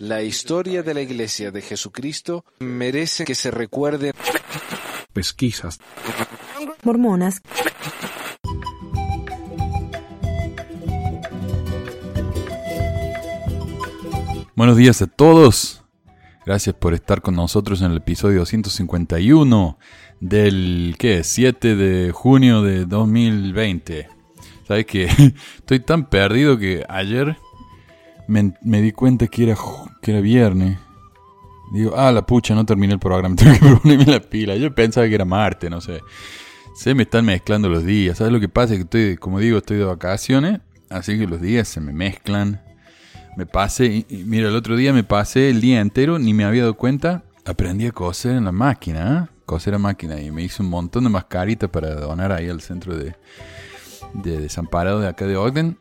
La historia de la Iglesia de Jesucristo merece que se recuerde. Pesquisas. Mormonas. Buenos días a todos. Gracias por estar con nosotros en el episodio 251 del ¿qué? 7 de junio de 2020. ¿Sabes qué? Estoy tan perdido que ayer me, di cuenta que era, que era viernes. Digo, ah, la pucha, no terminé el programa, tengo que ponerme la pila. Yo pensaba que era martes, no sé. Se me están mezclando los días. ¿Sabes lo que pasa? Que estoy, como digo, estoy de vacaciones, así que los días se me mezclan. Me pasé, y, mira, el otro día me pasé el día entero, ni me había dado cuenta. Aprendí a coser en la máquina, ¿eh? coser a máquina, y me hice un montón de mascaritas para donar ahí al centro de, de desamparado de acá de Ogden.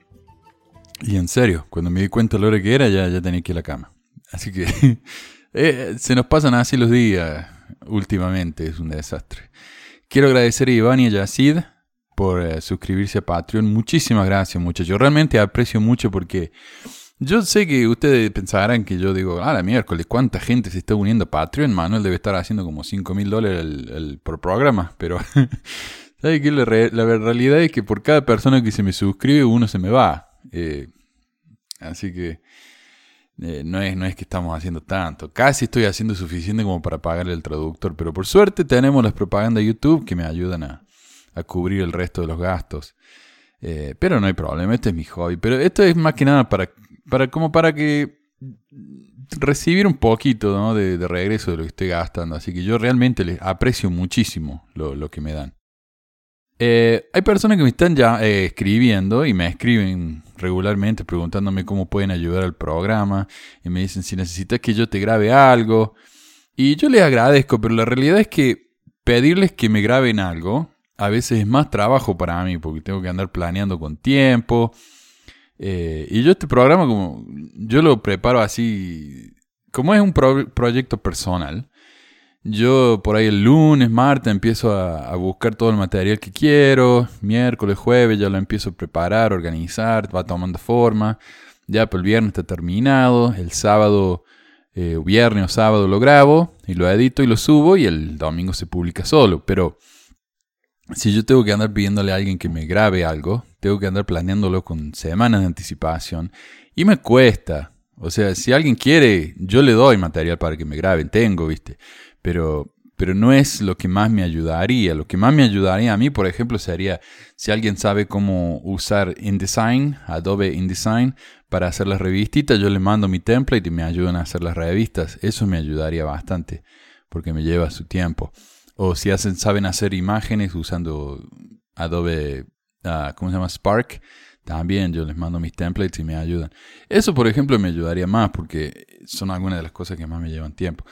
Y en serio, cuando me di cuenta de lo que era, ya, ya tenía que ir a la cama. Así que eh, se nos pasan así los días últimamente, es un desastre. Quiero agradecer a Iván y a Yacid por eh, suscribirse a Patreon. Muchísimas gracias, muchachos. Realmente aprecio mucho porque yo sé que ustedes pensarán que yo digo, ah, la miércoles, ¿cuánta gente se está uniendo a Patreon? Manuel debe estar haciendo como 5 mil dólares por programa, pero ¿sabe qué? La, realidad es que por cada persona que se me suscribe, uno se me va. Eh, así que eh, no, es, no es que estamos haciendo tanto. Casi estoy haciendo suficiente como para pagarle el traductor, pero por suerte tenemos las propagandas de YouTube que me ayudan a, a cubrir el resto de los gastos. Eh, pero no hay problema, este es mi hobby. Pero esto es más que nada para para, como para que recibir un poquito de, regreso de lo que estoy gastando. Así que yo realmente les aprecio muchísimo lo, que me dan. Eh, hay personas que me están ya escribiendo y me escriben regularmente preguntándome cómo pueden ayudar al programa y me dicen si necesitas que yo te grabe algo. Y yo les agradezco, pero la realidad es que pedirles que me graben algo a veces es más trabajo para mí porque tengo que andar planeando con tiempo eh, y yo este programa, como yo lo preparo así, como es un proyecto personal, yo por ahí el lunes, martes empiezo a, buscar todo el material que quiero, miércoles, jueves ya lo empiezo a preparar, organizar, va tomando forma, ya por el viernes está terminado, el sábado, eh, viernes o sábado lo grabo y lo edito y lo subo y el domingo se publica solo, pero si yo tengo que andar pidiéndole a alguien que me grabe algo, tengo que andar planeándolo con semanas de anticipación y me cuesta. O sea, si alguien quiere, yo le doy material para que me graben, tengo, ¿viste? Pero, pero no es lo que más me ayudaría. Lo que más me ayudaría a mí, por ejemplo, sería si alguien sabe cómo usar InDesign, Adobe InDesign, para hacer las revistitas, yo le mando mi template y me ayudan a hacer las revistas. Eso me ayudaría bastante, porque me lleva su tiempo. O si hacen, saben hacer imágenes usando Adobe, uh, ¿cómo se llama? Spark. También yo les mando mis templates y me ayudan. Eso, por ejemplo, me ayudaría más porque son algunas de las cosas que más me llevan tiempo.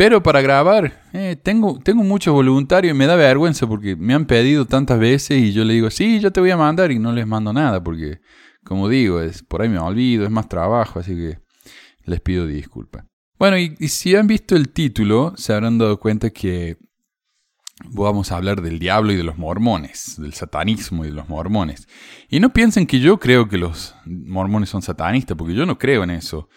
Pero para grabar, eh, tengo, tengo muchos voluntarios y me da vergüenza porque me han pedido tantas veces y yo le digo, sí, yo te voy a mandar y no les mando nada porque, como digo, es, por ahí me olvido, es más trabajo, así que les pido disculpas. Bueno, y si han visto el título, se habrán dado cuenta que vamos a hablar del diablo y de los mormones, del satanismo y de los mormones. Y no piensen que yo creo que los mormones son satanistas, porque yo no creo en eso.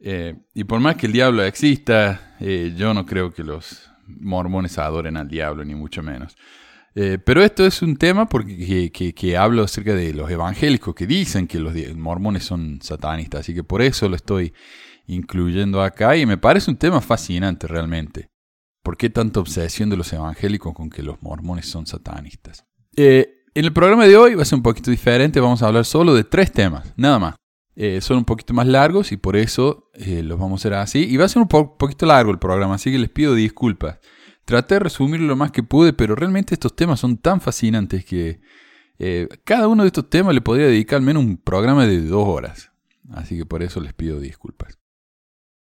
Eh, y por más que el diablo exista, eh, yo no creo que los mormones adoren al diablo, ni mucho menos. Eh, pero esto es un tema porque que, hablo acerca de los evangélicos que dicen que los mormones son satanistas, así que por eso lo estoy incluyendo acá y me parece un tema fascinante realmente. ¿Por qué tanta obsesión de los evangélicos con que los mormones son satanistas? En el programa de hoy va a ser un poquito diferente, vamos a hablar solo de tres temas, nada más. Eh, son un poquito más largos y por eso eh, los vamos a hacer así. Y va a ser un poquito largo el programa, así que les pido disculpas. Traté de resumirlo lo más que pude, pero realmente estos temas son tan fascinantes que cada uno de estos temas le podría dedicar al menos un programa de dos horas. Así que por eso les pido disculpas.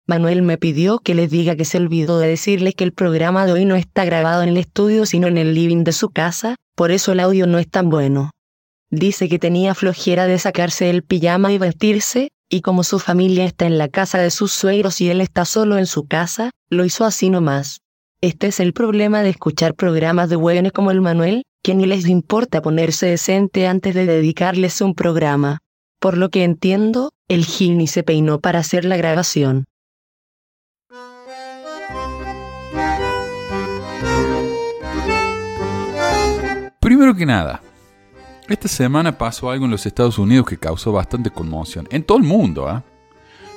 Manuel me pidió que les diga que se olvidó de decirle que el programa de hoy no está grabado en el estudio sino en el living de su casa, por eso el audio no es tan bueno. Dice que tenía flojera de sacarse el pijama y vestirse, y como su familia está en la casa de sus suegros y él está solo en su casa, lo hizo así nomás. Este es el problema de escuchar programas de hueones como el Manuel, que ni les importa ponerse decente antes de dedicarles un programa. Por lo que entiendo, el Gil ni se peinó para hacer la grabación. Primero que nada, esta semana pasó algo en los Estados Unidos que causó bastante conmoción. En todo el mundo, ¿ah?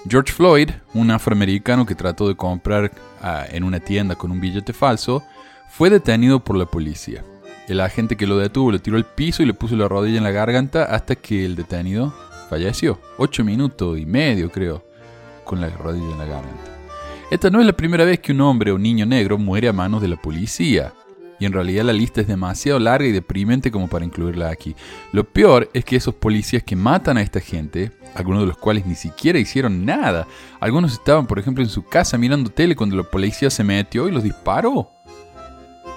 George Floyd, un afroamericano que trató de comprar ah, en una tienda con un billete falso, fue detenido por la policía. El agente que lo detuvo le tiró al piso y le puso la rodilla en la garganta hasta que el detenido falleció. Ocho minutos y medio, creo, con la rodilla en la garganta. Esta no es la primera vez que un hombre o niño negro muere a manos de la policía. Y en realidad la lista es demasiado larga y deprimente como para incluirla aquí. Lo peor es que esos policías que matan a esta gente, algunos de los cuales ni siquiera hicieron nada, algunos estaban por ejemplo en su casa mirando tele cuando la policía se metió y los disparó.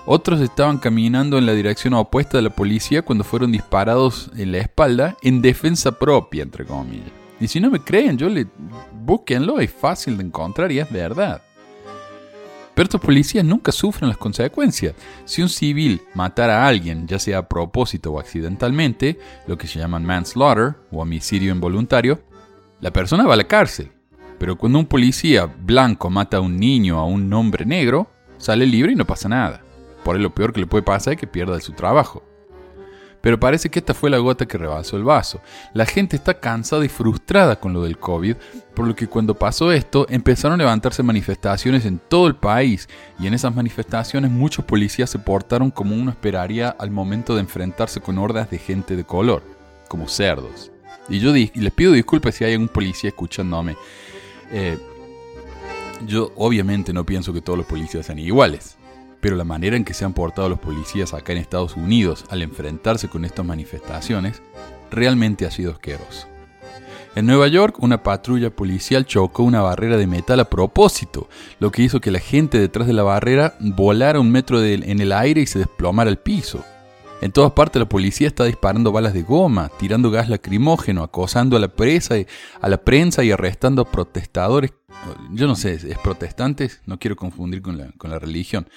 Otros estaban caminando en la dirección opuesta de la policía cuando fueron disparados en la espalda en defensa propia, entre comillas. Y si no me creen, yo le búsquenlo, es fácil de encontrar y es verdad. Pero estos policías nunca sufren las consecuencias. Si un civil matara a alguien, ya sea a propósito o accidentalmente, lo que se llaman manslaughter o homicidio involuntario, la persona va a la cárcel. Pero cuando un policía blanco mata a un niño o a un hombre negro, sale libre y no pasa nada. Por eso lo peor que le puede pasar es que pierda su trabajo. Pero parece que esta fue la gota que rebasó el vaso. La gente está cansada y frustrada con lo del COVID, por lo que cuando pasó esto empezaron a levantarse manifestaciones en todo el país y en esas manifestaciones muchos policías se portaron como uno esperaría al momento de enfrentarse con hordas de gente de color, como cerdos. Y yo les pido disculpas si hay algún policía escuchándome. Eh, yo obviamente no pienso que todos los policías sean iguales pero la manera en que se han portado los policías acá en Estados Unidos al enfrentarse con estas manifestaciones realmente ha sido asqueroso. En Nueva York, una patrulla policial chocó una barrera de metal a propósito, lo que hizo que la gente detrás de la barrera volara un metro en el aire y se desplomara al piso. En todas partes la policía está disparando balas de goma, tirando gas lacrimógeno, acosando a la, a la prensa y arrestando a protestadores. Yo no sé, ¿es protestantes? No quiero confundir con la religión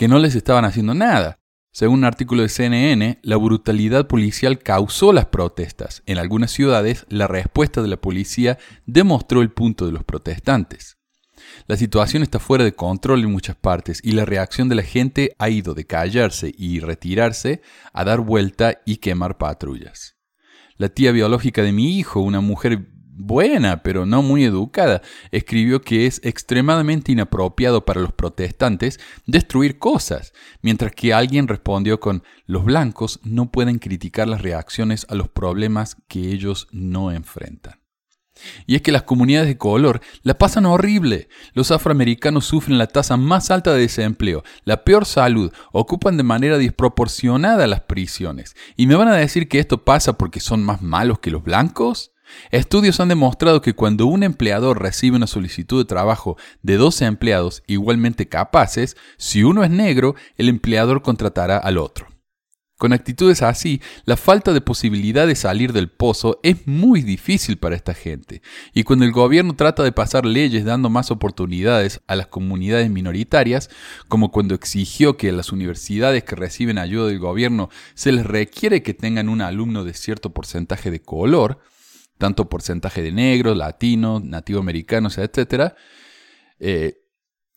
que no les estaban haciendo nada. Según un artículo de CNN, la brutalidad policial causó las protestas. En algunas ciudades, la respuesta de la policía demostró el punto de los protestantes. La situación está fuera de control en muchas partes y la reacción de la gente ha ido de callarse y retirarse a dar vuelta y quemar patrullas. La tía biológica de mi hijo, una mujer buena, pero no muy educada, escribió que es extremadamente inapropiado para los protestantes destruir cosas, mientras que alguien respondió con los blancos no pueden criticar las reacciones a los problemas que ellos no enfrentan. Y es que las comunidades de color la pasan horrible. Los afroamericanos sufren la tasa más alta de desempleo, la peor salud, ocupan de manera desproporcionada las prisiones. ¿Y me van a decir que esto pasa porque son más malos que los blancos? Estudios han demostrado que cuando un empleador recibe una solicitud de trabajo de 12 empleados igualmente capaces, si uno es negro, el empleador contratará al otro. Con actitudes así, la falta de posibilidad de salir del pozo es muy difícil para esta gente. Y cuando el gobierno trata de pasar leyes dando más oportunidades a las comunidades minoritarias, como cuando exigió que las universidades que reciben ayuda del gobierno se les requiere que tengan un alumno de cierto porcentaje de color, tanto porcentaje de negros, latinos, nativoamericanos, etc., eh,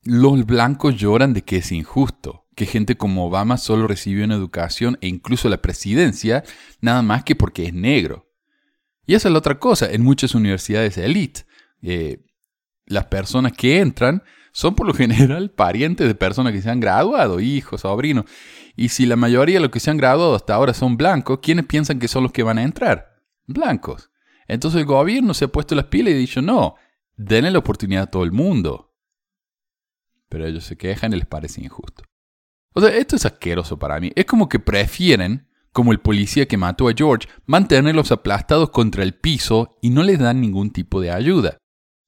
los blancos lloran de que es injusto, que gente como Obama solo recibió una educación e incluso la presidencia, nada más que porque es negro. Y esa es la otra cosa, en muchas universidades elite, eh, las personas que entran son por lo general parientes de personas que se han graduado, hijos, sobrinos. Y si la mayoría de los que se han graduado hasta ahora son blancos, ¿quiénes piensan que son los que van a entrar? Blancos. Entonces el gobierno se ha puesto las pilas y ha dicho, no, denle la oportunidad a todo el mundo. Pero ellos se quejan y les parece injusto. O sea, esto es asqueroso para mí. Es como que prefieren, como el policía que mató a George, mantenerlos aplastados contra el piso y no les dan ningún tipo de ayuda.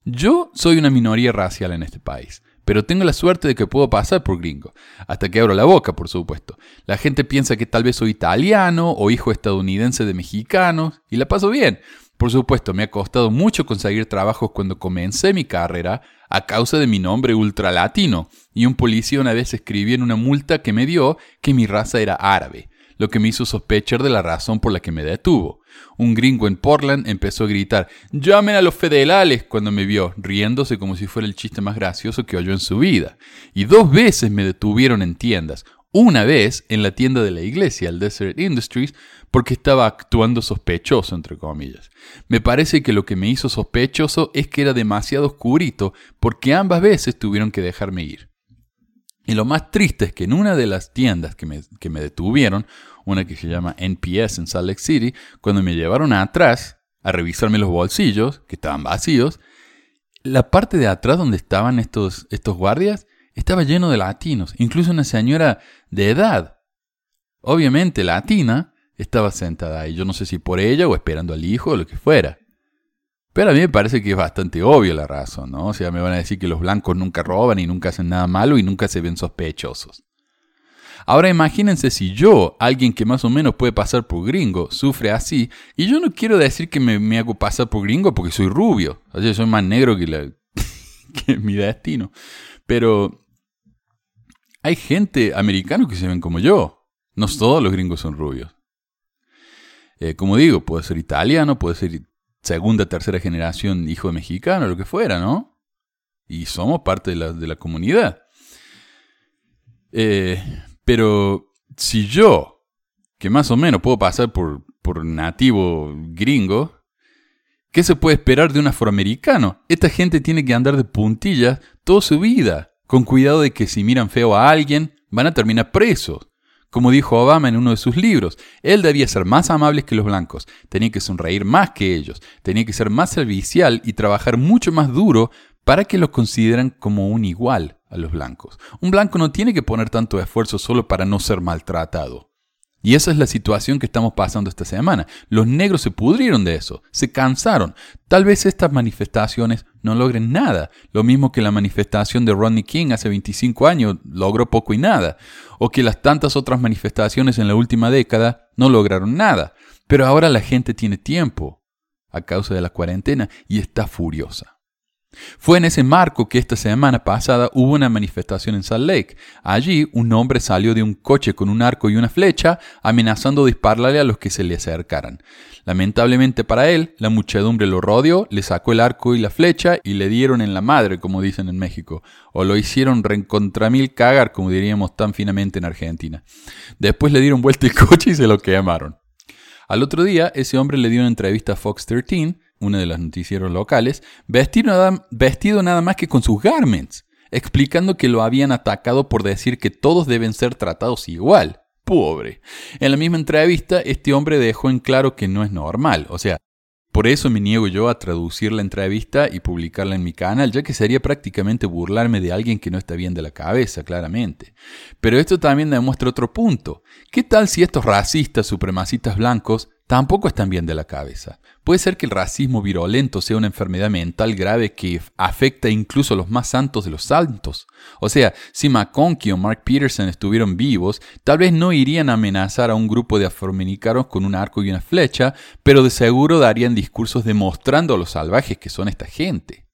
Yo soy una minoría racial en este país, pero tengo la suerte de que puedo pasar por gringo, hasta que abro la boca, por supuesto. La gente piensa que tal vez soy italiano o hijo estadounidense de mexicanos, y la paso bien. Por supuesto, me ha costado mucho conseguir trabajos cuando comencé mi carrera a causa de mi nombre ultralatino, y un policía una vez escribió en una multa que me dio que mi raza era árabe. lo que me hizo sospechar de la razón por la que me detuvo. Un gringo en Portland empezó a gritar ¡Llamen a los federales! cuando me vio, riéndose como si fuera el chiste más gracioso que oyó en su vida. Y dos veces me detuvieron en tiendas. Una vez en la tienda de la iglesia, el Desert Industries, porque estaba actuando sospechoso, entre comillas. Me parece que lo que me hizo sospechoso es que era demasiado oscurito, porque ambas veces tuvieron que dejarme ir. Y lo más triste es que en una de las tiendas que me, que me detuvieron, una que se llama NPS en Salt Lake City, cuando me llevaron atrás a revisarme los bolsillos, que estaban vacíos, la parte de atrás donde estaban estos, estos guardias estaba lleno de latinos, incluso una señora de edad, obviamente latina, estaba sentada ahí. Yo no sé si por ella o esperando al hijo o lo que fuera. Pero a mí me parece que es bastante obvio la razón, ¿no? O sea, me van a decir que los blancos nunca roban y nunca hacen nada malo y nunca se ven sospechosos. Ahora imagínense si yo, alguien que más o menos puede pasar por gringo, sufre así, y yo no quiero decir que me, hago pasar por gringo porque soy rubio, o sea, soy más negro que, la, que mi destino, pero hay gente americana que se ven como yo, no todos los gringos son rubios. Eh, como digo, puede ser italiano, puede ser segunda, tercera generación hijo de mexicano, lo que fuera, ¿no? Y somos parte de la, de la comunidad. Eh, pero si yo, que más o menos puedo pasar por, por nativo gringo, ¿qué se puede esperar de un afroamericano? Esta gente tiene que andar de puntillas toda su vida, con cuidado de que si miran feo a alguien, van a terminar presos. Como dijo Obama en uno de sus libros, él debía ser más amable que los blancos, tenía que sonreír más que ellos, tenía que ser más servicial y trabajar mucho más duro para que lo consideran como un igual a los blancos. Un blanco no tiene que poner tanto esfuerzo solo para no ser maltratado. Y esa es la situación que estamos pasando esta semana. Los negros se pudrieron de eso, se cansaron. Tal vez estas manifestaciones no logren nada, lo mismo que la manifestación de Rodney King hace 25 años logró poco y nada, o que las tantas otras manifestaciones en la última década no lograron nada. Pero ahora la gente tiene tiempo a causa de la cuarentena y está furiosa. Fue en ese marco que esta semana pasada hubo una manifestación en Salt Lake. Allí un hombre salió de un coche con un arco y una flecha, amenazando dispararle a los que se le acercaran. Lamentablemente para él, la muchedumbre lo rodeó, le sacó el arco y la flecha y le dieron en la madre, como dicen en México, o lo hicieron reencontra mil cagar, como diríamos tan finamente en Argentina. Después le dieron vuelta el coche y se lo quemaron. Al otro día, ese hombre le dio una entrevista a Fox 13 una de las noticieros locales, vestido nada, vestido nada más que con sus garments, explicando que lo habían atacado por decir que todos deben ser tratados igual. Pobre. En la misma entrevista, este hombre dejó en claro que no es normal, o sea, por eso me niego yo a traducir la entrevista y publicarla en mi canal, ya que sería prácticamente burlarme de alguien que no está bien de la cabeza, claramente. Pero esto también demuestra otro punto. ¿Qué tal si estos racistas supremacistas blancos tampoco están bien de la cabeza. Puede ser que el racismo virulento sea una enfermedad mental grave que afecta incluso a los más santos de los santos. O sea, si McConkie o Mark Peterson estuvieran vivos, tal vez no irían a amenazar a un grupo de afroamericanos con un arco y una flecha, pero de seguro darían discursos demostrando a los salvajes que son esta gente.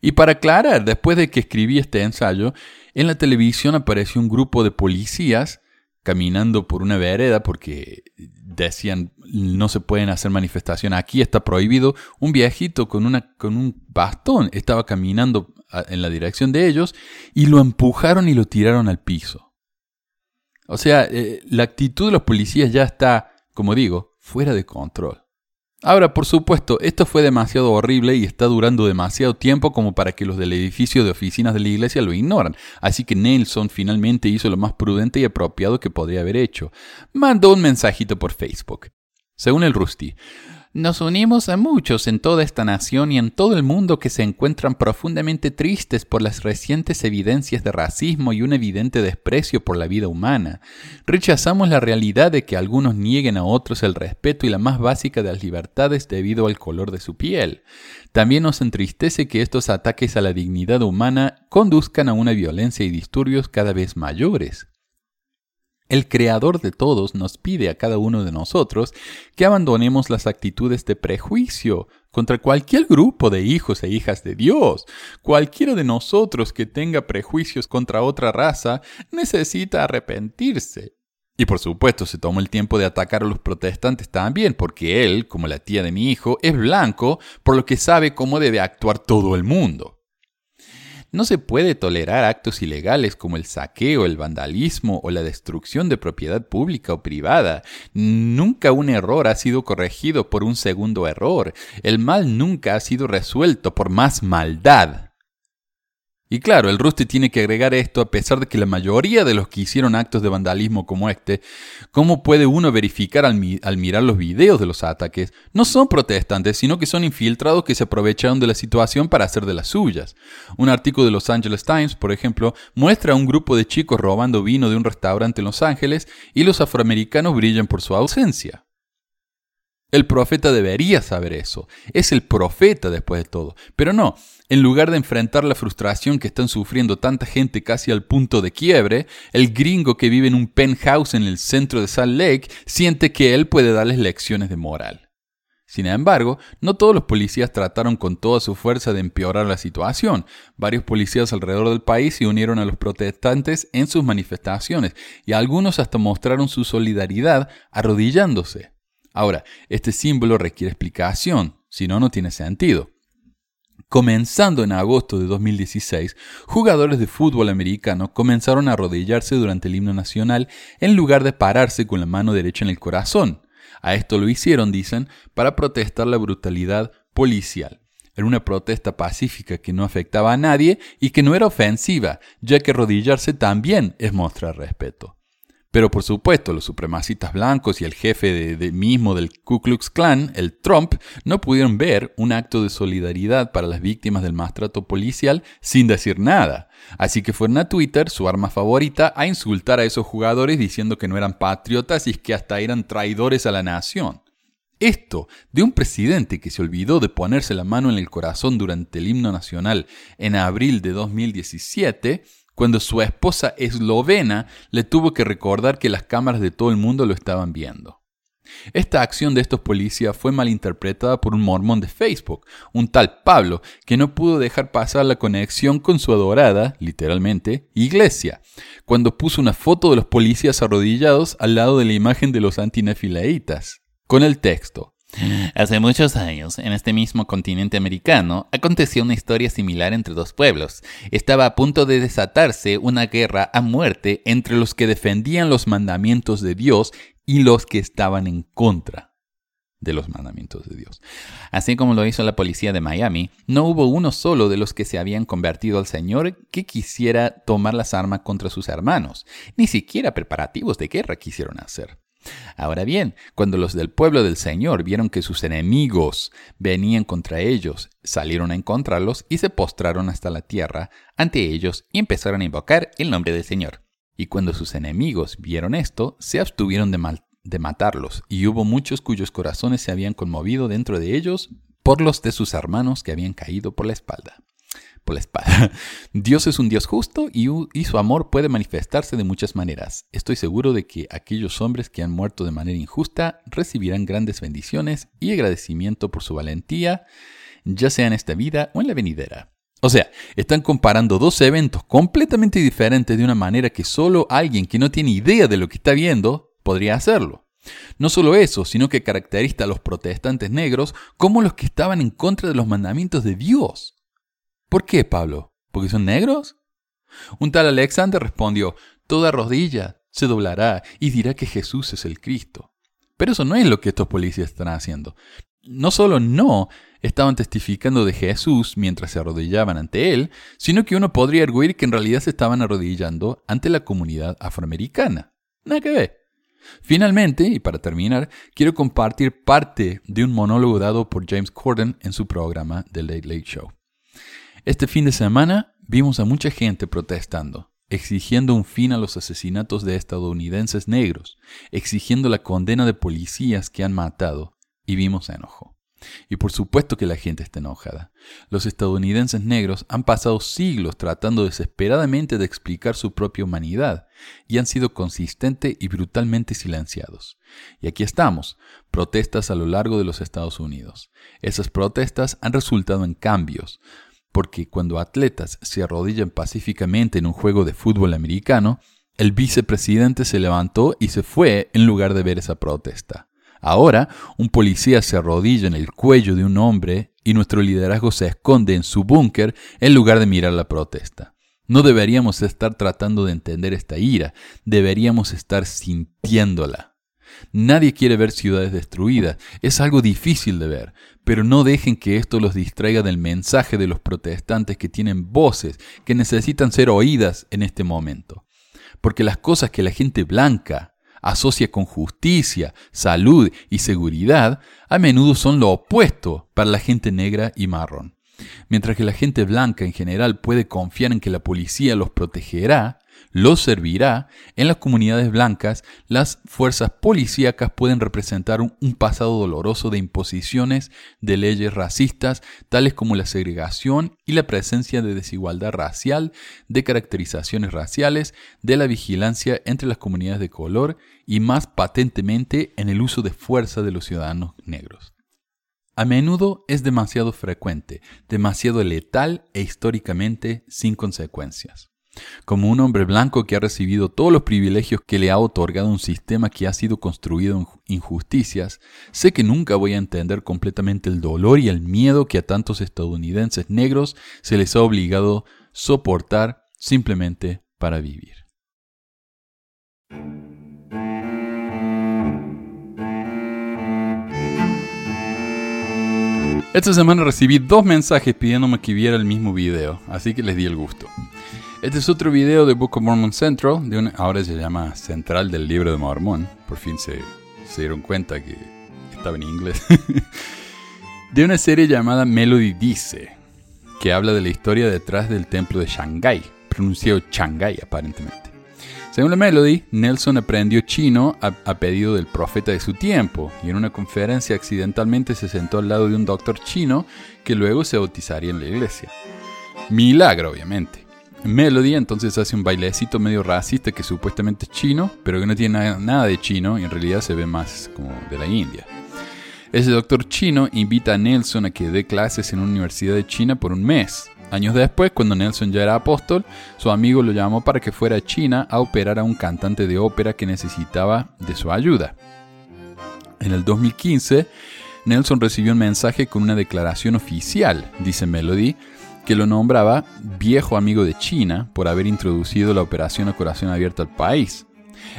Y para aclarar, después de que escribí este ensayo, en la televisión apareció un grupo de policías caminando por una vereda porque decían no se pueden hacer manifestaciones, aquí está prohibido. Un viejito con, una, con un bastón estaba caminando en la dirección de ellos y lo empujaron y lo tiraron al piso. O sea, eh, la actitud de los policías ya está, como digo, fuera de control. Ahora, por supuesto, esto fue demasiado horrible y está durando demasiado tiempo como para que los del edificio de oficinas de la iglesia lo ignoran, así que Nelson finalmente hizo lo más prudente y apropiado que podría haber hecho. Mandó un mensajito por Facebook. Según el Rusty, nos unimos a muchos en toda esta nación y en todo el mundo que se encuentran profundamente tristes por las recientes evidencias de racismo y un evidente desprecio por la vida humana. Rechazamos la realidad de que algunos nieguen a otros el respeto y la más básica de las libertades debido al color de su piel. También nos entristece que estos ataques a la dignidad humana conduzcan a una violencia y disturbios cada vez mayores. El Creador de todos nos pide a cada uno de nosotros que abandonemos las actitudes de prejuicio contra cualquier grupo de hijos e hijas de Dios. Cualquiera de nosotros que tenga prejuicios contra otra raza necesita arrepentirse. Y por supuesto se tomó el tiempo de atacar a los protestantes también, porque él, como la tía de mi hijo, es blanco, por lo que sabe cómo debe actuar todo el mundo. No se puede tolerar actos ilegales como el saqueo, el vandalismo o la destrucción de propiedad pública o privada. Nunca un error ha sido corregido por un segundo error. El mal nunca ha sido resuelto por más maldad. Y claro, el Rusty tiene que agregar esto a pesar de que la mayoría de los que hicieron actos de vandalismo como este, ¿cómo puede uno verificar al, mirar los videos de los ataques? No son protestantes, sino que son infiltrados que se aprovecharon de la situación para hacer de las suyas. Un artículo de Los Angeles Times, por ejemplo, muestra a un grupo de chicos robando vino de un restaurante en Los Ángeles y los afroamericanos brillan por su ausencia. El profeta debería saber eso. Es el profeta después de todo. Pero no, en lugar de enfrentar la frustración que están sufriendo tanta gente casi al punto de quiebre, el gringo que vive en un penthouse en el centro de Salt Lake siente que él puede darles lecciones de moral. Sin embargo, no todos los policías trataron con toda su fuerza de empeorar la situación. Varios policías alrededor del país se unieron a los protestantes en sus manifestaciones y algunos hasta mostraron su solidaridad arrodillándose. Ahora, este símbolo requiere explicación, si no, no tiene sentido. Comenzando en agosto de 2016, jugadores de fútbol americano comenzaron a arrodillarse durante el himno nacional en lugar de pararse con la mano derecha en el corazón. A esto lo hicieron, dicen, para protestar la brutalidad policial. Era una protesta pacífica que no afectaba a nadie y que no era ofensiva, ya que arrodillarse también es mostrar respeto. Pero por supuesto, los supremacistas blancos y el jefe de, mismo del Ku Klux Klan, el Trump, no pudieron ver un acto de solidaridad para las víctimas del maltrato policial sin decir nada. Así que fueron a Twitter, su arma favorita, a insultar a esos jugadores diciendo que no eran patriotas y que hasta eran traidores a la nación. Esto de un presidente que se olvidó de ponerse la mano en el corazón durante el himno nacional en abril de 2017 cuando su esposa eslovena le tuvo que recordar que las cámaras de todo el mundo lo estaban viendo. Esta acción de estos policías fue malinterpretada por un mormón de Facebook, un tal Pablo, que no pudo dejar pasar la conexión con su adorada, literalmente, iglesia, cuando puso una foto de los policías arrodillados al lado de la imagen de los antinefileitas, con el texto, Hace muchos años, en este mismo continente americano, aconteció una historia similar entre dos pueblos. Estaba a punto de desatarse una guerra a muerte entre los que defendían los mandamientos de Dios y los que estaban en contra de los mandamientos de Dios. Así como lo hizo la policía de Miami, no hubo uno solo de los que se habían convertido al Señor que quisiera tomar las armas contra sus hermanos. Ni siquiera preparativos de guerra quisieron hacer. Ahora bien, cuando los del pueblo del Señor vieron que sus enemigos venían contra ellos, salieron a encontrarlos y se postraron hasta la tierra ante ellos y empezaron a invocar el nombre del Señor. Y cuando sus enemigos vieron esto, se abstuvieron de, de matarlos, y hubo muchos cuyos corazones se habían conmovido dentro de ellos por los de sus hermanos que habían caído por la espalda por la espada. Dios es un Dios justo y, su amor puede manifestarse de muchas maneras. Estoy seguro de que aquellos hombres que han muerto de manera injusta recibirán grandes bendiciones y agradecimiento por su valentía, ya sea en esta vida o en la venidera. O sea, están comparando dos eventos completamente diferentes de una manera que solo alguien que no tiene idea de lo que está viendo podría hacerlo. No solo eso, sino que caracteriza a los protestantes negros como los que estaban en contra de los mandamientos de Dios. ¿Por qué, Pablo? ¿Porque son negros? Un tal Alexander respondió, Toda rodilla se doblará y dirá que Jesús es el Cristo. Pero eso no es lo que estos policías están haciendo. No solo no estaban testificando de Jesús mientras se arrodillaban ante él, sino que uno podría arguir que en realidad se estaban arrodillando ante la comunidad afroamericana. Nada que ver. Finalmente, y para terminar, quiero compartir parte de un monólogo dado por James Corden en su programa The Late Late Show. Este fin de semana vimos a mucha gente protestando, exigiendo un fin a los asesinatos de estadounidenses negros, exigiendo la condena de policías que han matado, y vimos enojo. Y por supuesto que la gente está enojada. Los estadounidenses negros han pasado siglos tratando desesperadamente de explicar su propia humanidad y han sido consistente y brutalmente silenciados. Y aquí estamos, protestas a lo largo de los Estados Unidos. Esas protestas han resultado en cambios, porque cuando atletas se arrodillan pacíficamente en un juego de fútbol americano, el vicepresidente se levantó y se fue en lugar de ver esa protesta. Ahora, un policía se arrodilla en el cuello de un hombre y nuestro liderazgo se esconde en su búnker en lugar de mirar la protesta. No deberíamos estar tratando de entender esta ira, deberíamos estar sintiéndola. Nadie quiere ver ciudades destruidas, es algo difícil de ver, pero no dejen que esto los distraiga del mensaje de los protestantes que tienen voces que necesitan ser oídas en este momento. Porque las cosas que la gente blanca asocia con justicia, salud y seguridad, a menudo son lo opuesto para la gente negra y marrón. Mientras que la gente blanca en general puede confiar en que la policía los protegerá, los servirá, en las comunidades blancas las fuerzas policíacas pueden representar un, pasado doloroso de imposiciones de leyes racistas, tales como la segregación y la presencia de desigualdad racial, de caracterizaciones raciales, de la vigilancia entre las comunidades de color y más patentemente en el uso de fuerza de los ciudadanos negros. A menudo es demasiado frecuente, demasiado letal e históricamente sin consecuencias. Como un hombre blanco que ha recibido todos los privilegios que le ha otorgado un sistema que ha sido construido en injusticias, sé que nunca voy a entender completamente el dolor y el miedo que a tantos estadounidenses negros se les ha obligado soportar simplemente para vivir. Esta semana recibí dos mensajes pidiéndome que viera el mismo video, así que les di el gusto. Este es otro video de Book of Mormon Central, de ahora se llama Central del Libro de Mormón, por fin se, se dieron cuenta que estaba en inglés, de una serie llamada Melody Dice, que habla de la historia detrás del templo de Shanghai, pronunciado Shanghai aparentemente. Según la Melody, Nelson aprendió chino a, pedido del profeta de su tiempo y en una conferencia accidentalmente se sentó al lado de un doctor chino que luego se bautizaría en la iglesia. Milagro, obviamente. Melody entonces hace un bailecito medio racista que supuestamente es chino, pero que no tiene nada de chino y en realidad se ve más como de la India. Ese doctor chino invita a Nelson a que dé clases en una universidad de China por un mes. Años después, cuando Nelson ya era apóstol, su amigo lo llamó para que fuera a China a operar a un cantante de ópera que necesitaba de su ayuda. En el 2015, Nelson recibió un mensaje con una declaración oficial, dice Melody, que lo nombraba viejo amigo de China por haber introducido la operación a corazón abierto al país.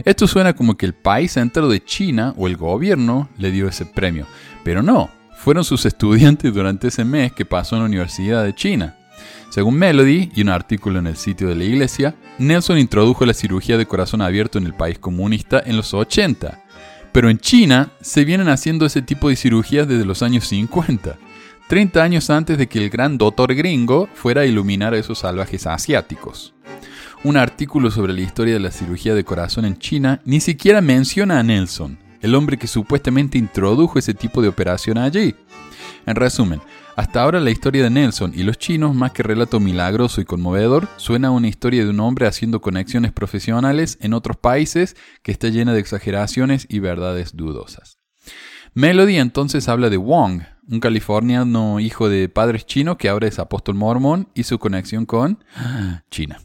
Esto suena como que el país entero de China o el gobierno le dio ese premio, pero no, fueron sus estudiantes durante ese mes que pasó en la Universidad de China. Según Melody y un artículo en el sitio de la iglesia, Nelson introdujo la cirugía de corazón abierto en el país comunista en los 80. Pero en China se vienen haciendo ese tipo de cirugías desde los años 50, 30 años antes de que el gran doctor gringo fuera a iluminar a esos salvajes asiáticos. Un artículo sobre la historia de la cirugía de corazón en China ni siquiera menciona a Nelson, el hombre que supuestamente introdujo ese tipo de operación allí. En resumen, hasta ahora la historia de Nelson y los chinos, más que relato milagroso y conmovedor, suena a una historia de un hombre haciendo conexiones profesionales en otros países que está llena de exageraciones y verdades dudosas. Melody entonces habla de Wong, un californiano hijo de padres chinos que ahora es apóstol mormón y su conexión con China.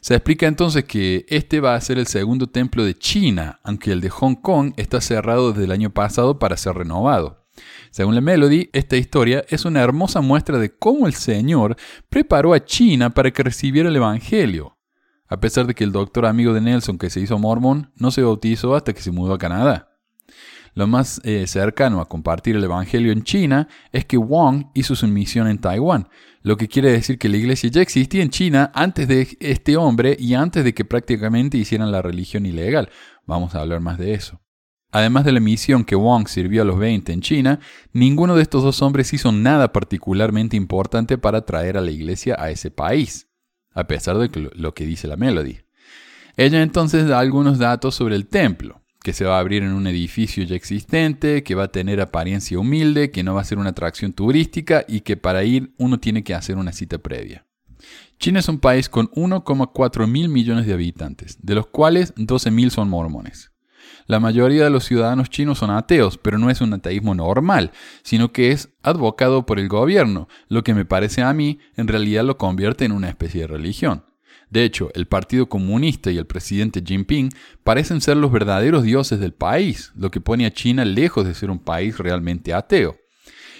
Se explica entonces que este va a ser el segundo templo de China, aunque el de Hong Kong está cerrado desde el año pasado para ser renovado. Según la Melody, esta historia es una hermosa muestra de cómo el Señor preparó a China para que recibiera el Evangelio, a pesar de que el doctor amigo de Nelson que se hizo mormón no se bautizó hasta que se mudó a Canadá. Lo más eh, cercano a compartir el Evangelio en China es que Wong hizo su misión en Taiwán, lo que quiere decir que la iglesia ya existía en China antes de este hombre y antes de que prácticamente hicieran la religión ilegal. Vamos a hablar más de eso. Además de la misión que Wong sirvió a los 20 en China, ninguno de estos dos hombres hizo nada particularmente importante para traer a la iglesia a ese país, a pesar de lo que dice la Melody. Ella entonces da algunos datos sobre el templo, que se va a abrir en un edificio ya existente, que va a tener apariencia humilde, que no va a ser una atracción turística y que para ir uno tiene que hacer una cita previa. China es un país con 1,4 mil millones de habitantes, de los cuales 12 mil son mormones. La mayoría de los ciudadanos chinos son ateos, pero no es un ateísmo normal, sino que es advocado por el gobierno, lo que me parece a mí en realidad lo convierte en una especie de religión. De hecho, el Partido Comunista y el presidente Jinping parecen ser los verdaderos dioses del país, lo que pone a China lejos de ser un país realmente ateo.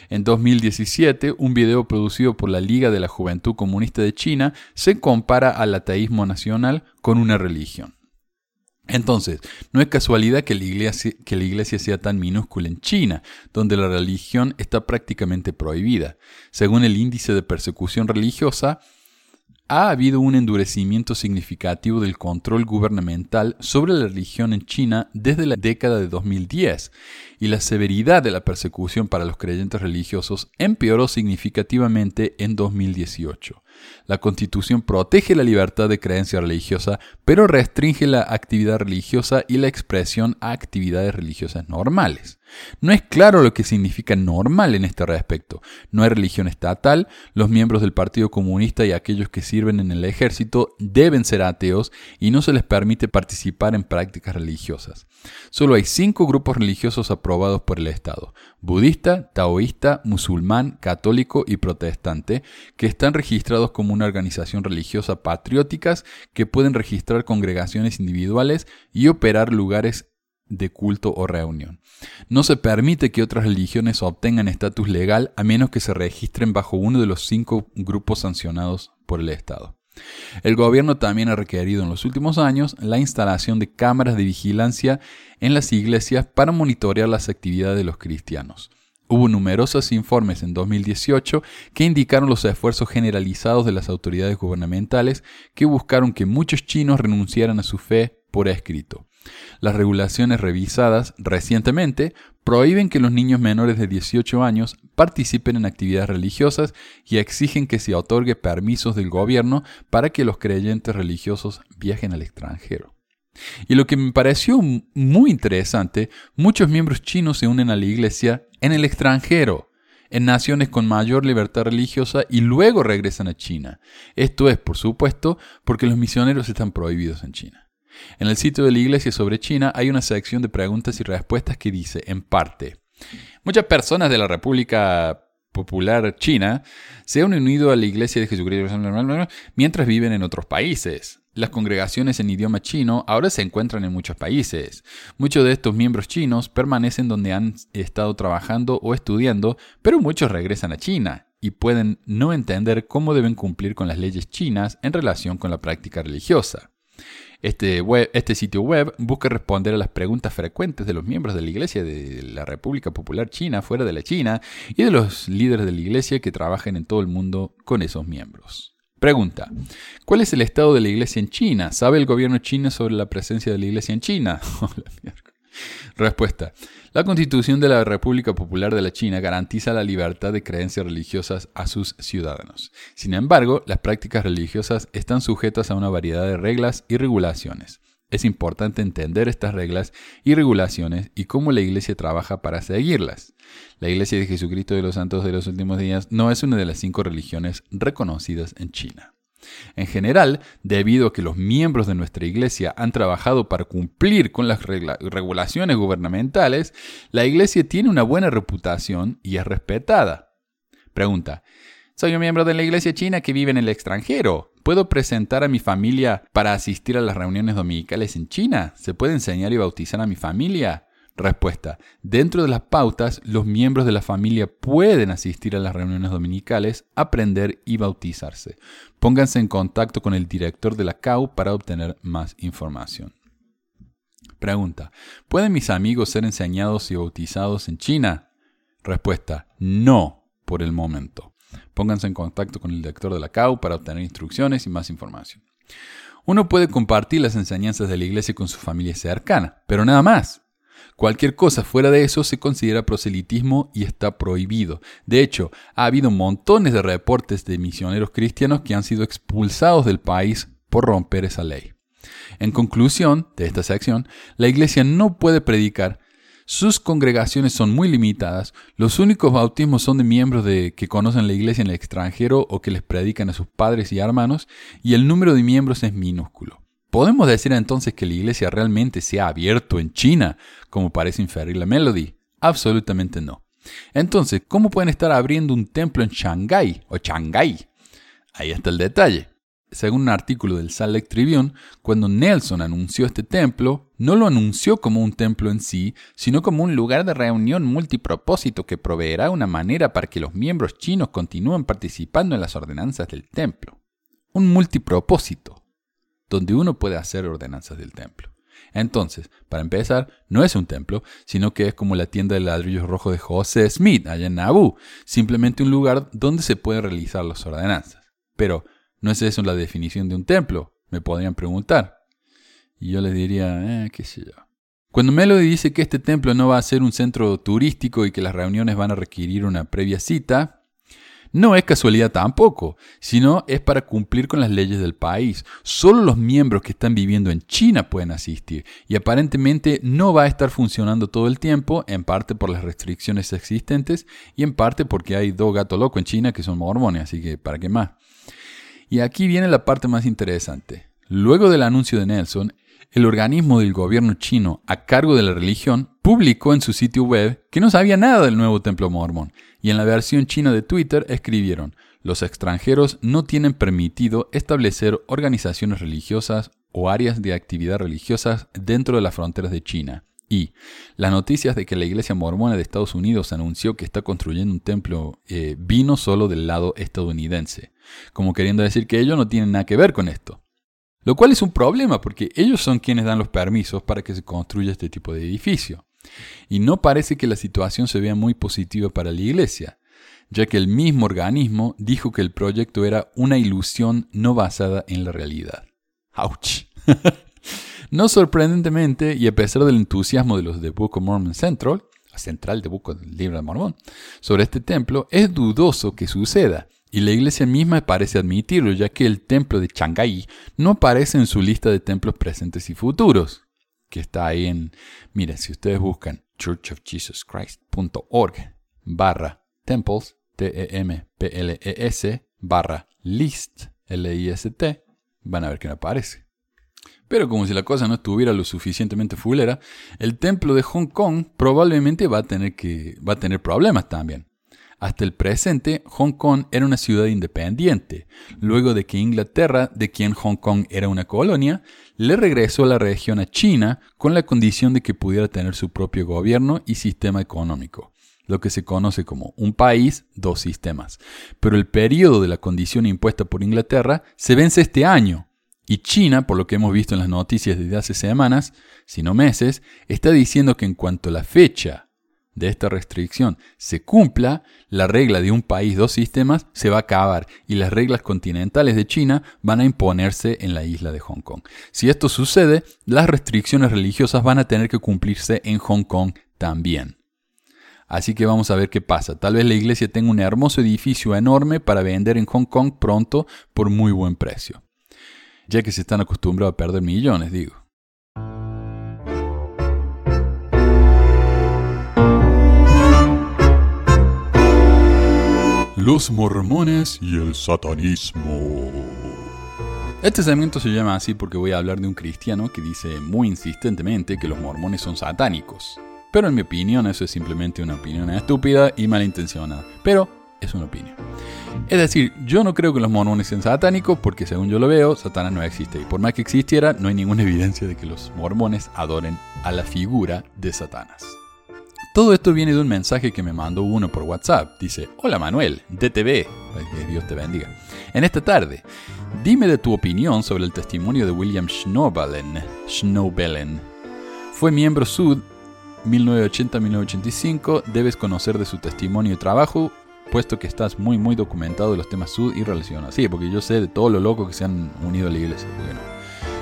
En 2017, un video producido por la Liga de la Juventud Comunista de China se compara al ateísmo nacional con una religión. Entonces, no es casualidad que la, iglesia, que la, iglesia, sea tan minúscula en China, donde la religión está prácticamente prohibida. Según el índice de persecución religiosa, ha habido un endurecimiento significativo del control gubernamental sobre la religión en China desde la década de 2010, y la severidad de la persecución para los creyentes religiosos empeoró significativamente en 2018. La Constitución protege la libertad de creencia religiosa, pero restringe la actividad religiosa y la expresión a actividades religiosas normales. No es claro lo que significa normal en este respecto. No hay religión estatal, los miembros del Partido Comunista y aquellos que sirven en el ejército deben ser ateos y no se les permite participar en prácticas religiosas. Solo hay cinco grupos religiosos aprobados por el Estado, budista, taoísta, musulmán, católico y protestante, que están registrados como una organización religiosa patrióticas que pueden registrar congregaciones individuales y operar lugares de culto o reunión. No se permite que otras religiones obtengan estatus legal a menos que se registren bajo uno de los cinco grupos sancionados por el Estado. El gobierno también ha requerido en los últimos años la instalación de cámaras de vigilancia en las iglesias para monitorear las actividades de los cristianos. Hubo numerosos informes en 2018 que indicaron los esfuerzos generalizados de las autoridades gubernamentales que buscaron que muchos chinos renunciaran a su fe por escrito. Las regulaciones revisadas recientemente prohíben que los niños menores de 18 años participen en actividades religiosas y exigen que se otorgue permisos del gobierno para que los creyentes religiosos viajen al extranjero. Y lo que me pareció muy interesante, muchos miembros chinos se unen a la iglesia en el extranjero, en naciones con mayor libertad religiosa y luego regresan a China. Esto es, por supuesto, porque los misioneros están prohibidos en China. En el sitio de la Iglesia sobre China hay una sección de preguntas y respuestas que dice, en parte, muchas personas de la República Popular China se han unido a la Iglesia de Jesucristo mientras viven en otros países. Las congregaciones en idioma chino ahora se encuentran en muchos países. Muchos de estos miembros chinos permanecen donde han estado trabajando o estudiando, pero muchos regresan a China y pueden no entender cómo deben cumplir con las leyes chinas en relación con la práctica religiosa. Este, este, sitio web busca responder a las preguntas frecuentes de los miembros de la Iglesia de la República Popular China, fuera de la China, y de los líderes de la Iglesia que trabajan en todo el mundo con esos miembros. Pregunta. ¿Cuál es el estado de la Iglesia en China? ¿Sabe el gobierno chino sobre la presencia de la Iglesia en China? Respuesta. La Constitución de la República Popular de la China garantiza la libertad de creencias religiosas a sus ciudadanos. Sin embargo, las prácticas religiosas están sujetas a una variedad de reglas y regulaciones. Es importante entender estas reglas y regulaciones y cómo la Iglesia trabaja para seguirlas. La Iglesia de Jesucristo de los Santos de los Últimos Días no es una de las cinco religiones reconocidas en China. En general, debido a que los miembros de nuestra Iglesia han trabajado para cumplir con las regulaciones gubernamentales, la Iglesia tiene una buena reputación y es respetada. Pregunta. Soy un miembro de la Iglesia china que vive en el extranjero. ¿Puedo presentar a mi familia para asistir a las reuniones dominicales en China? ¿Se puede enseñar y bautizar a mi familia? Respuesta. Dentro de las pautas, los miembros de la familia pueden asistir a las reuniones dominicales, aprender y bautizarse. Pónganse en contacto con el director de la CAU para obtener más información. Pregunta. ¿Pueden mis amigos ser enseñados y bautizados en China? Respuesta. No, por el momento. Pónganse en contacto con el director de la CAU para obtener instrucciones y más información. Uno puede compartir las enseñanzas de la iglesia con su familia cercana, pero nada más. Cualquier cosa fuera de eso se considera proselitismo y está prohibido. De hecho, ha habido montones de reportes de misioneros cristianos que han sido expulsados del país por romper esa ley. En conclusión de esta sección, la Iglesia no puede predicar, sus congregaciones son muy limitadas, los únicos bautismos son de miembros de, que conocen la Iglesia en el extranjero o que les predican a sus padres y hermanos, y el número de miembros es minúsculo. ¿Podemos decir entonces que la iglesia realmente se ha abierto en China, como parece inferir la Melody? Absolutamente no. Entonces, ¿cómo pueden estar abriendo un templo en Shanghái o Shanghái? Ahí está el detalle. según un artículo del Salt Lake Tribune, cuando Nelson anunció este templo, no lo anunció como un templo en sí, sino como un lugar de reunión multipropósito que proveerá una manera para que los miembros chinos continúen participando en las ordenanzas del templo. Un multipropósito, donde uno puede hacer ordenanzas del templo. Entonces, para empezar, no es un templo, sino que es como la tienda de ladrillos rojos de José Smith allá en Nauvoo, simplemente un lugar donde se pueden realizar las ordenanzas. Pero, ¿no es eso la definición de un templo? Me podrían preguntar. Y yo les diría, eh, qué sé yo. Cuando Melody dice que este templo no va a ser un centro turístico y que las reuniones van a requerir una previa cita, no es casualidad tampoco, sino es para cumplir con las leyes del país. Solo los miembros que están viviendo en China pueden asistir y aparentemente no va a estar funcionando todo el tiempo, en parte por las restricciones existentes y en parte porque hay dos gatos locos en China que son mormones, así que ¿para qué más? Y aquí viene la parte más interesante. Luego del anuncio de Nelson, el organismo del gobierno chino a cargo de la religión publicó en su sitio web que no sabía nada del nuevo templo mormón y en la versión china de Twitter escribieron, los extranjeros no tienen permitido establecer organizaciones religiosas o áreas de actividad religiosas dentro de las fronteras de China. Y las noticias de que la Iglesia Mormona de Estados Unidos anunció que está construyendo un templo eh, vino solo del lado estadounidense, como queriendo decir que ellos no tienen nada que ver con esto. Lo cual es un problema porque ellos son quienes dan los permisos para que se construya este tipo de edificio. Y no parece que la situación se vea muy positiva para la Iglesia, ya que el mismo organismo dijo que el proyecto era una ilusión no basada en la realidad. ¡Auch! no sorprendentemente, y a pesar del entusiasmo de los de Book of Mormon Central, central de Book del Libro de Mormón, sobre este templo, es dudoso que suceda, y la iglesia misma parece admitirlo, ya que el templo de Shanghái no aparece en su lista de templos presentes y futuros que está ahí en, miren, si ustedes buscan churchofjesuschrist.org barra temples, T-E-M-P-L-E-S, barra list, L-I-S-T, van a ver que no aparece. Pero como si la cosa no estuviera lo suficientemente fulera, el templo de Hong Kong probablemente va a tener, que, va a tener problemas también. Hasta el presente, Hong Kong era una ciudad independiente, luego de que Inglaterra, de quien Hong Kong era una colonia, le regresó la región a China con la condición de que pudiera tener su propio gobierno y sistema económico, lo que se conoce como un país, dos sistemas. Pero el periodo de la condición impuesta por Inglaterra se vence este año, y China, por lo que hemos visto en las noticias desde hace semanas, si no meses, está diciendo que en cuanto a la fecha de esta restricción se cumpla, la regla de un país, dos sistemas se va a acabar y las reglas continentales de China van a imponerse en la isla de Hong Kong. Si esto sucede, las restricciones religiosas van a tener que cumplirse en Hong Kong también. Así que vamos a ver qué pasa. Tal vez la iglesia tenga un hermoso edificio enorme para vender en Hong Kong pronto por muy buen precio. Ya que se están acostumbrados a perder millones, digo. Los mormones y el satanismo. Este segmento se llama así porque voy a hablar de un cristiano que dice muy insistentemente que los mormones son satánicos. Pero en mi opinión eso es simplemente una opinión estúpida y malintencionada. Pero es una opinión. Es decir, yo no creo que los mormones sean satánicos porque según yo lo veo, Satanás no existe. Y por más que existiera, no hay ninguna evidencia de que los mormones adoren a la figura de Satanás. Todo esto viene de un mensaje que me mandó uno por WhatsApp. Dice, hola Manuel, DTV, que Dios te bendiga. En esta tarde, dime de tu opinión sobre el testimonio de William Schnobelen. Schnobelen. Fue miembro SUD 1980-1985. Debes conocer de su testimonio y trabajo, puesto que estás muy muy documentado de los temas SUD y relacionados. Sí, porque yo sé de todo lo loco que se han unido a la iglesia.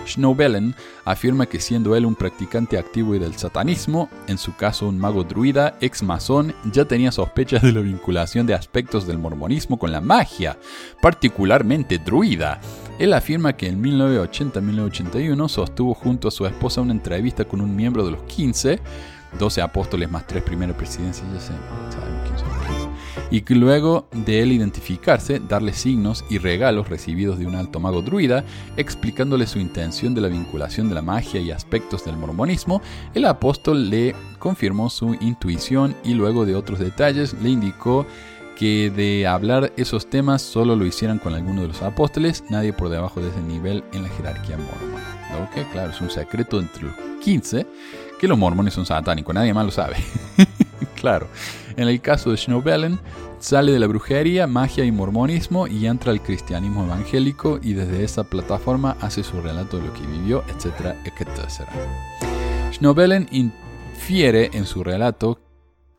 Schnobelen afirma que siendo él un practicante activo y del satanismo, en su caso un mago druida, ex masón, ya tenía sospechas de la vinculación de aspectos del mormonismo con la magia, particularmente druida. Él afirma que en 1980-1981 sostuvo junto a su esposa una entrevista con un miembro de los 15, 12 apóstoles más 3 primeras presidencias, ya sé, y que luego de él identificarse, darle signos y regalos recibidos de un alto mago druida, explicándole su intención de la vinculación de la magia y aspectos del mormonismo, el apóstol le confirmó su intuición y luego de otros detalles le indicó que de hablar esos temas solo lo hicieran con alguno de los apóstoles, nadie por debajo de ese nivel en la jerarquía mormona. Lo que, claro, es un secreto entre los 15 que los mormones son satánicos, nadie más lo sabe. claro, en el caso de Schnobelen, sale de la brujería, magia y mormonismo y entra al cristianismo evangélico y desde esa plataforma hace su relato de lo que vivió, etcétera, etcétera. Infiere en su relato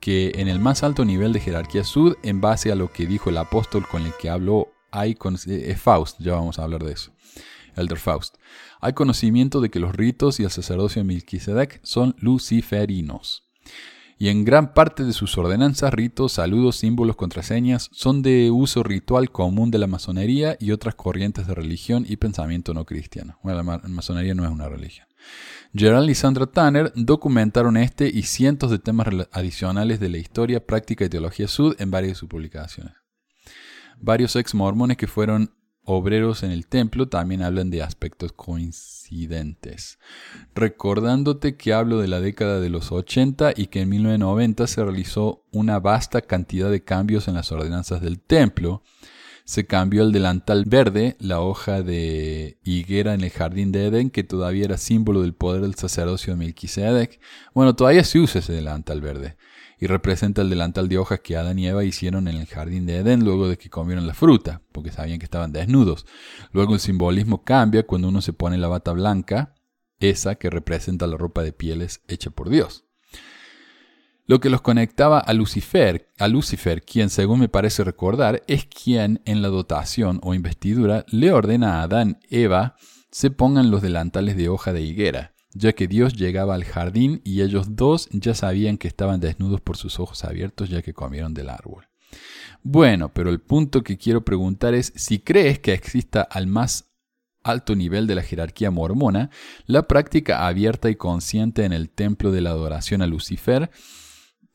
que en el más alto nivel de jerarquía sud, en base a lo que dijo el apóstol con el que habló, hay eh, Faust, ya vamos a hablar de eso, Elder Faust, hay conocimiento de que los ritos y el sacerdocio de Melquisedec son luciferinos. Y en gran parte de sus ordenanzas, ritos, saludos, símbolos, contraseñas son de uso ritual común de la masonería y otras corrientes de religión y pensamiento no cristiano. Bueno, la masonería no es una religión. Gerald y Sandra Tanner documentaron este y cientos de temas adicionales de la historia, práctica y teología sud en varias de sus publicaciones. Varios ex mormones que fueron obreros en el templo también hablan de aspectos coincidentes. Recordándote que hablo de la década de los 80 y que en 1990 se realizó una vasta cantidad de cambios en las ordenanzas del templo, se cambió el delantal verde, la hoja de higuera en el jardín de Edén, que todavía era símbolo del poder del sacerdocio de Melquisedec. Bueno, todavía se usa ese delantal verde y representa el delantal de hojas que Adán y Eva hicieron en el jardín de Edén luego de que comieron la fruta, porque sabían que estaban desnudos. Luego el simbolismo cambia cuando uno se pone la bata blanca, esa que representa la ropa de pieles hecha por Dios. Lo que los conectaba a Lucifer, a Lucifer, quien según me parece recordar, es quien en la dotación o investidura le ordena a Adán, Eva, se pongan los delantales de hoja de higuera, ya que Dios llegaba al jardín y ellos dos ya sabían que estaban desnudos por sus ojos abiertos ya que comieron del árbol. Bueno, pero el punto que quiero preguntar es si crees que exista al más alto nivel de la jerarquía mormona la práctica abierta y consciente en el templo de la adoración a Lucifer,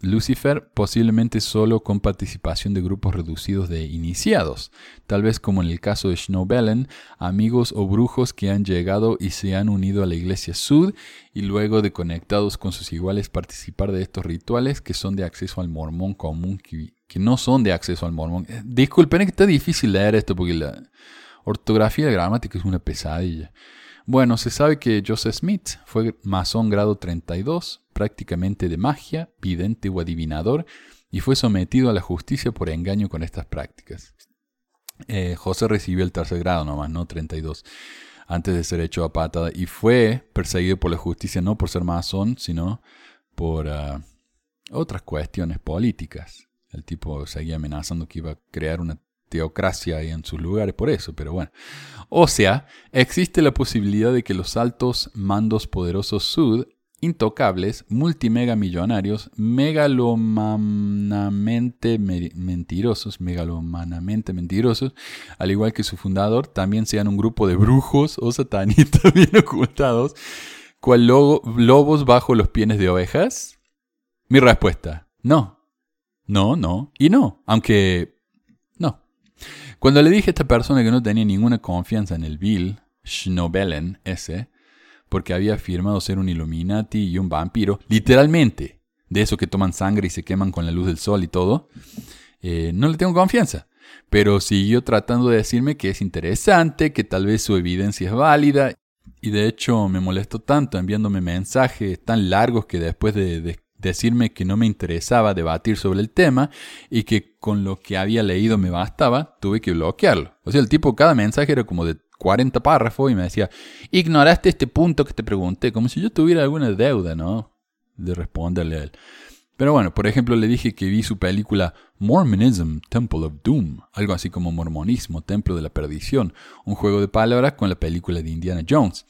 Lucifer posiblemente solo con participación de grupos reducidos de iniciados, tal vez como en el caso de Schnobelen, amigos o brujos que han llegado y se han unido a la iglesia Sud y luego de conectados con sus iguales participar de estos rituales que son de acceso al mormón común, que, no son de acceso al mormón. Eh, disculpen que está difícil leer esto porque la ortografía y la gramática es una pesadilla. Bueno, se sabe que Joseph Smith fue masón grado 32, prácticamente de magia, vidente o adivinador, y fue sometido a la justicia por engaño con estas prácticas. Eh, José recibió el tercer grado nomás, no 32, antes de ser hecho a patada, y fue perseguido por la justicia no por ser masón, sino por ah, otras cuestiones políticas. El tipo seguía amenazando que iba a crear una teocracia en sus lugares por eso, pero bueno. O sea, existe la posibilidad de que los altos mandos poderosos sud, intocables, multimega millonarios, megalomanamente mentirosos, megalomanamente mentirosos, al igual que su fundador, también sean un grupo de brujos o satanistas bien ocultados, cual lobos bajo los pienes de ovejas? Mi respuesta, no. No, no y no, aunque cuando le dije a esta persona que no tenía ninguna confianza en el Bill Schnobelen ese, porque había afirmado ser un Illuminati y un vampiro, literalmente, de eso que toman sangre y se queman con la luz del sol y todo, eh, no le tengo confianza. Pero siguió tratando de decirme que es interesante, que tal vez su evidencia es válida, y de hecho me molestó tanto enviándome mensajes tan largos que después de, de decirme que no me interesaba debatir sobre el tema y que con lo que había leído me bastaba, tuve que bloquearlo. O sea, el tipo, cada mensaje era como de 40 párrafos y me decía, ignoraste este punto que te pregunté, como si yo tuviera alguna deuda, ¿no? De responderle a él. Pero bueno, por ejemplo, le dije que vi su película Mormonism, Temple of Doom, algo así como Mormonismo, Templo de la Perdición, un juego de palabras con la película de Indiana Jones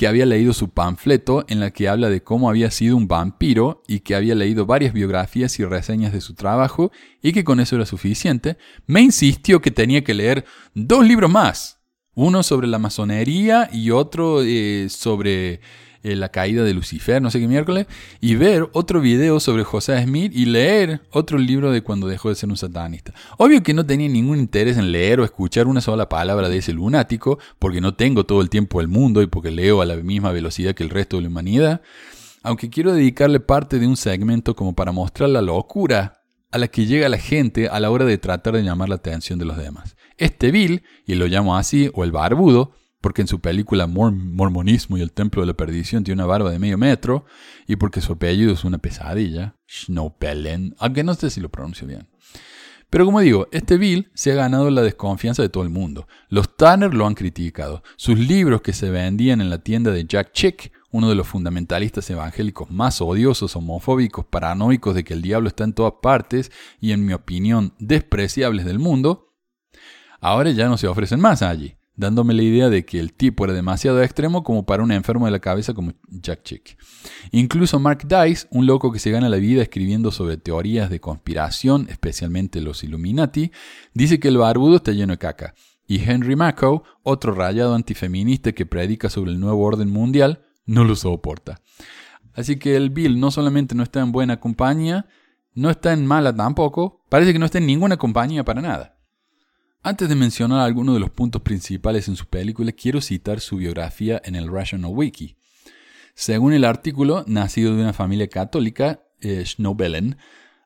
que había leído su panfleto en la que habla de cómo había sido un vampiro y que había leído varias biografías y reseñas de su trabajo y que con eso era suficiente, me insistió que tenía que leer dos libros más. Uno sobre la masonería y otro eh, sobre eh, la caída de Lucifer, no sé qué miércoles, y ver otro video sobre José Smith y leer otro libro de cuando dejó de ser un satanista. Obvio que no tenía ningún interés en leer o escuchar una sola palabra de ese lunático, porque no tengo todo el tiempo del mundo y porque leo a la misma velocidad que el resto de la humanidad, aunque quiero dedicarle parte de un segmento como para mostrar la locura a la que llega la gente a la hora de tratar de llamar la atención de los demás. Este Bill, y lo llamo así, o el barbudo, porque en su película Mormonismo y el Templo de la Perdición tiene una barba de medio metro, y porque su apellido es una pesadilla, Schnopelen, aunque no sé si lo pronuncio bien. Pero como digo, este Bill se ha ganado la desconfianza de todo el mundo. Los Tanner lo han criticado. Sus libros que se vendían en la tienda de Jack Chick, uno de los fundamentalistas evangélicos más odiosos, homofóbicos, paranoicos de que el diablo está en todas partes y en mi opinión despreciables del mundo, ahora ya no se ofrecen más allí dándome la idea de que el tipo era demasiado extremo como para un enfermo de la cabeza como Jack Chick. Incluso Mark Dice, un loco que se gana la vida escribiendo sobre teorías de conspiración, especialmente los Illuminati, dice que el barbudo está lleno de caca. Y Henry Macow, otro rayado antifeminista que predica sobre el nuevo orden mundial, no lo soporta. Así que el Bill no solamente no está en buena compañía, no está en mala tampoco, parece que no está en ninguna compañía para nada. Antes de mencionar algunos de los puntos principales en su película, quiero citar su biografía en el Rational Wiki. Según el artículo, nacido de una familia católica, eh, Schnobelen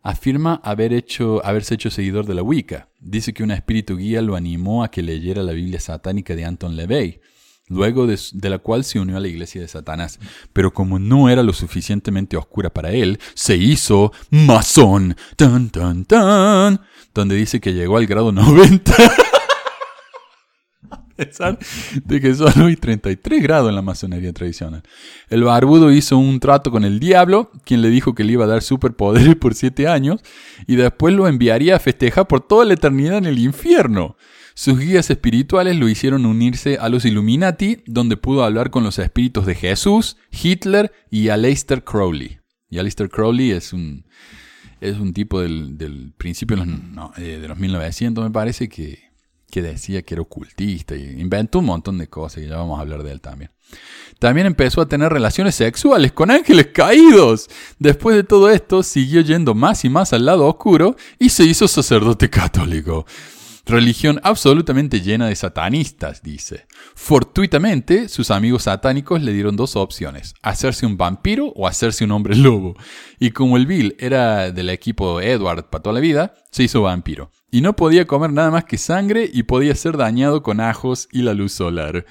afirma haber hecho, haberse hecho seguidor de la Wicca. Dice que un espíritu guía lo animó a que leyera la Biblia satánica de Anton LaVey, luego de, de, la cual se unió a la iglesia de Satanás. Pero como no era lo suficientemente oscura para él, se hizo masón. Tan, tan, tan donde dice que llegó al grado 90. a pesar de que solo hay 33 grados en la masonería tradicional. El barbudo hizo un trato con el diablo, quien le dijo que le iba a dar superpoderes por 7 años, y después lo enviaría a festejar por toda la eternidad en el infierno. Sus guías espirituales lo hicieron unirse a los Illuminati, donde pudo hablar con los espíritus de Jesús, Hitler y Aleister Crowley. Y Aleister Crowley es un es un tipo del, principio de los, eh, de los 1900, me parece, que, que decía que era ocultista y inventó un montón de cosas y ya vamos a hablar de él también. También empezó a tener relaciones sexuales con ángeles caídos. Después de todo esto, siguió yendo más y más al lado oscuro y se hizo sacerdote católico. Religión absolutamente llena de satanistas, dice. Fortuitamente, sus amigos satánicos le dieron dos opciones, hacerse un vampiro o hacerse un hombre lobo. Y como el Bill era del equipo Edward para toda la vida, se hizo vampiro. Y no podía comer nada más que sangre y podía ser dañado con ajos y la luz solar.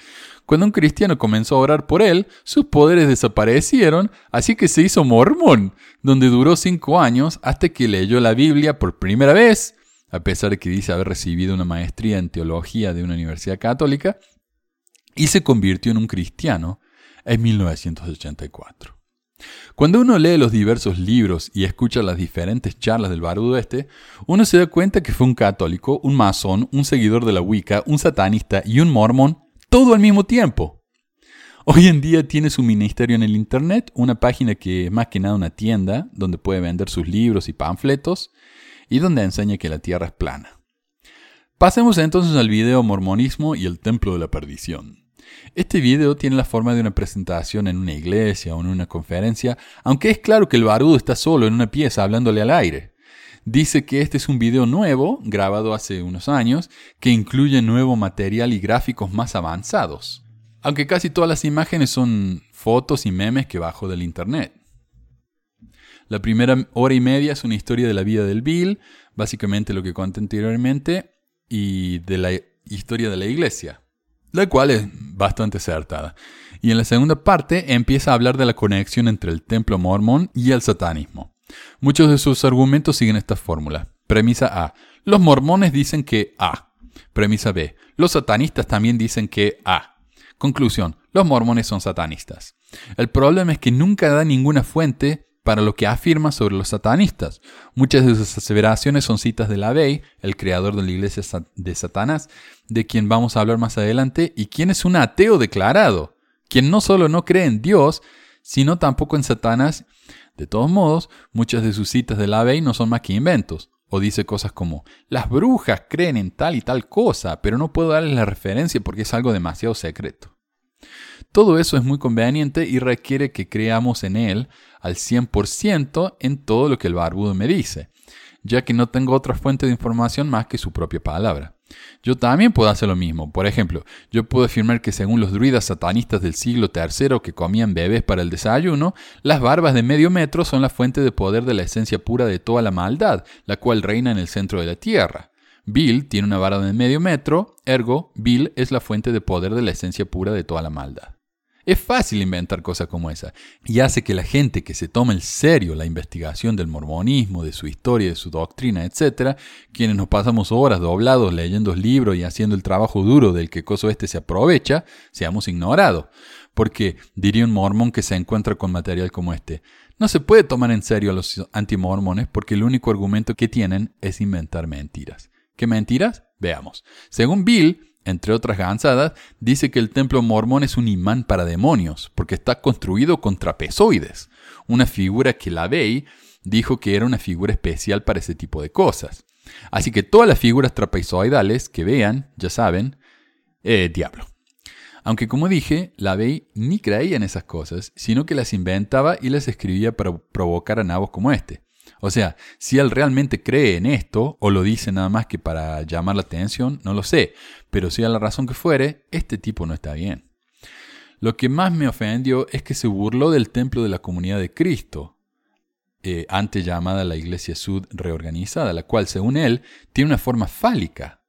Cuando un cristiano comenzó a orar por él, sus poderes desaparecieron, así que se hizo mormón, donde duró cinco años hasta que leyó la Biblia por primera vez a pesar de que dice haber recibido una maestría en teología de una universidad católica, y se convirtió en un cristiano en 1984. Cuando uno lee los diversos libros y escucha las diferentes charlas del barbudo este, uno se da cuenta que fue un católico, un masón, un seguidor de la Wicca, un satanista y un mormón, todo al mismo tiempo. Hoy en día tiene su ministerio en el Internet, una página que es más que nada una tienda donde puede vender sus libros y panfletos, y donde enseña que la Tierra es plana. Pasemos entonces al video Mormonismo y el Templo de la Perdición. Este video tiene la forma de una presentación en una iglesia o en una conferencia, aunque es claro que el barudo está solo en una pieza hablándole al aire. Dice que este es un video nuevo, grabado hace unos años, que incluye nuevo material y gráficos más avanzados. Aunque casi todas las imágenes son fotos y memes que bajo del internet. La primera hora y media es una historia de la vida del Bill, básicamente lo que conté anteriormente, y de la historia de la iglesia, la cual es bastante acertada. Y en la segunda parte empieza a hablar de la conexión entre el templo mormón y el satanismo. Muchos de sus argumentos siguen esta fórmula. Premisa A. Los mormones dicen que A. Premisa B. Los satanistas también dicen que A. Conclusión. Los mormones son satanistas. El problema es que nunca da ninguna fuente para lo que afirma sobre los satanistas. Muchas de sus aseveraciones son citas de la Bey, el creador de la iglesia de Satanás, de quien vamos a hablar más adelante, y quien es un ateo declarado, quien no solo no cree en Dios, sino tampoco en Satanás. De todos modos, muchas de sus citas de la Bey no son más que inventos. O dice cosas como, las brujas creen en tal y tal cosa, pero no puedo darles la referencia porque es algo demasiado secreto. Todo eso es muy conveniente y requiere que creamos en él al 100% en todo lo que el barbudo me dice, ya que no tengo otra fuente de información más que su propia palabra. Yo también puedo hacer lo mismo. Por ejemplo, yo puedo afirmar que según los druidas satanistas del siglo III que comían bebés para el desayuno, las barbas de medio metro son la fuente de poder de la esencia pura de toda la maldad, la cual reina en el centro de la tierra. Bill tiene una barba de medio metro, ergo, Bill es la fuente de poder de la esencia pura de toda la maldad. Es fácil inventar cosas como esa y hace que la gente que se tome en serio la investigación del mormonismo, de su historia, de su doctrina, etc., quienes nos pasamos horas doblados leyendo libros y haciendo el trabajo duro del que coso este se aprovecha, seamos ignorados. Porque, diría un mormón que se encuentra con material como este, no se puede tomar en serio a los antimormones porque el único argumento que tienen es inventar mentiras. ¿Qué mentiras? Veamos. Según Bill, entre otras gansadas, dice que el templo mormón es un imán para demonios, porque está construido con trapezoides, una figura que la Bey dijo que era una figura especial para ese tipo de cosas. Así que todas las figuras trapezoidales que vean, ya saben, eh, diablo. Aunque como dije, la Bey ni creía en esas cosas, sino que las inventaba y las escribía para provocar a nabos como este. O sea, si él realmente cree en esto, o lo dice nada más que para llamar la atención, no lo sé, pero sea la razón que fuere, este tipo no está bien. Lo que más me ofendió es que se burló del templo de la comunidad de Cristo, eh, antes llamada la Iglesia Sud reorganizada, la cual, según él, tiene una forma fálica,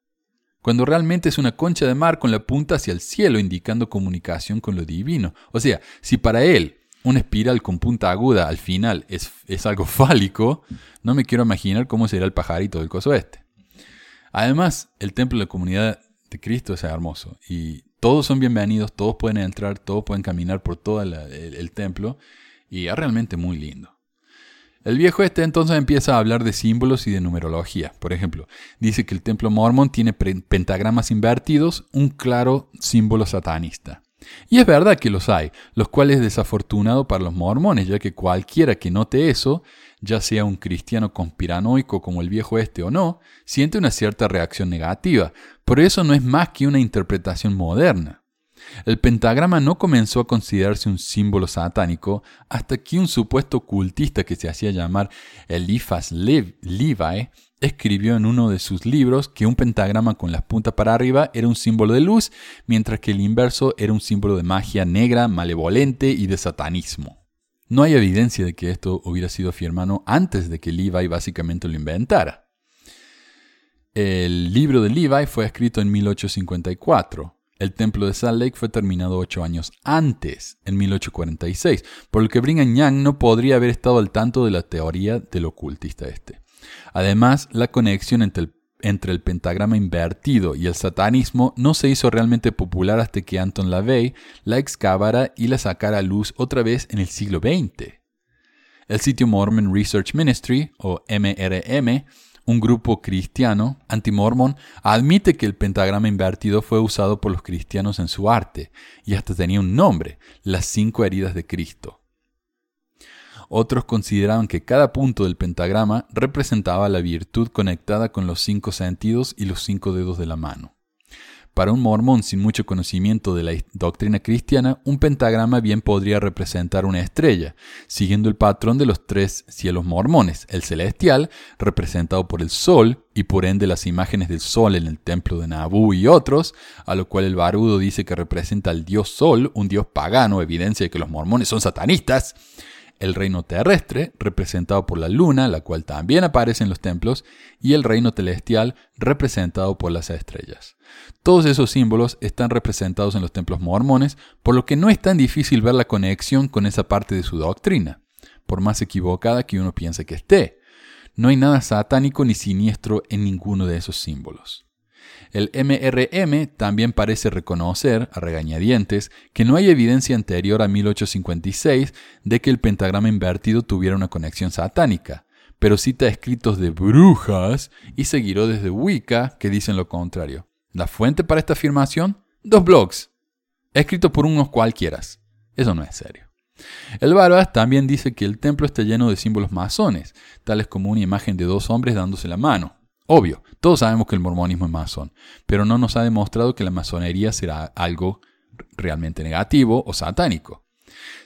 cuando realmente es una concha de mar con la punta hacia el cielo, indicando comunicación con lo divino. O sea, si para él una espiral con punta aguda al final es, es, algo fálico, no me quiero imaginar cómo será el pajarito del coso este. Además, el templo de la comunidad de Cristo es hermoso y todos son bienvenidos, todos pueden entrar, todos pueden caminar por todo el, el templo y es realmente muy lindo. El viejo este entonces empieza a hablar de símbolos y de numerología. Por ejemplo, dice que el templo mormón tiene pentagramas invertidos, un claro símbolo satanista. Y es verdad que los hay, los cuales es desafortunado para los mormones, ya que cualquiera que note eso, ya sea un cristiano conspiranoico como el viejo este o no, siente una cierta reacción negativa, pero eso no es más que una interpretación moderna. El pentagrama no comenzó a considerarse un símbolo satánico hasta que un supuesto cultista que se hacía llamar Eliphas Levi escribió en uno de sus libros que un pentagrama con las puntas para arriba era un símbolo de luz, mientras que el inverso era un símbolo de magia negra, malevolente y de satanismo. No hay evidencia de que esto hubiera sido afirmado antes de que Levi básicamente lo inventara. El libro de Levi fue escrito en 1854. El templo de Salt Lake fue terminado ocho años antes, en 1846, por lo que Brigham Young no podría haber estado al tanto de la teoría del ocultista este. Además, la conexión entre el, pentagrama invertido y el satanismo no se hizo realmente popular hasta que Anton LaVey la excavara y la sacara a luz otra vez en el siglo XX. El sitio Mormon Research Ministry, o MRM, un grupo cristiano anti-mormon, admite que el pentagrama invertido fue usado por los cristianos en su arte, y hasta tenía un nombre, las cinco heridas de Cristo. Otros consideraban que cada punto del pentagrama representaba la virtud conectada con los cinco sentidos y los cinco dedos de la mano. Para un mormón sin mucho conocimiento de la doctrina cristiana, un pentagrama bien podría representar una estrella, siguiendo el patrón de los tres cielos mormones, el celestial, representado por el sol, y por ende las imágenes del sol en el templo de Nabu y otros, a lo cual el barudo dice que representa al dios sol, un dios pagano, evidencia de que los mormones son satanistas, el reino terrestre, representado por la luna, la cual también aparece en los templos, y el reino celestial, representado por las estrellas. Todos esos símbolos están representados en los templos mormones, por lo que no es tan difícil ver la conexión con esa parte de su doctrina, por más equivocada que uno piense que esté. No hay nada satánico ni siniestro en ninguno de esos símbolos. El MRM también parece reconocer, a regañadientes, que no hay evidencia anterior a 1856 de que el pentagrama invertido tuviera una conexión satánica, pero cita escritos de brujas y seguiró desde Wicca que dicen lo contrario. ¿La fuente para esta afirmación? Dos blogs, escritos por unos cualquieras. Eso no es serio. El Barbas también dice que el templo está lleno de símbolos masones, tales como una imagen de dos hombres dándose la mano, Obvio, todos sabemos que el mormonismo es masón, pero no nos ha demostrado que la masonería será algo realmente negativo o satánico.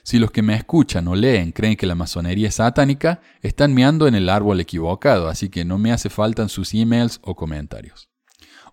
Si los que me escuchan o leen creen que la masonería es satánica, están meando en el árbol equivocado, así que no me hace falta sus emails o comentarios.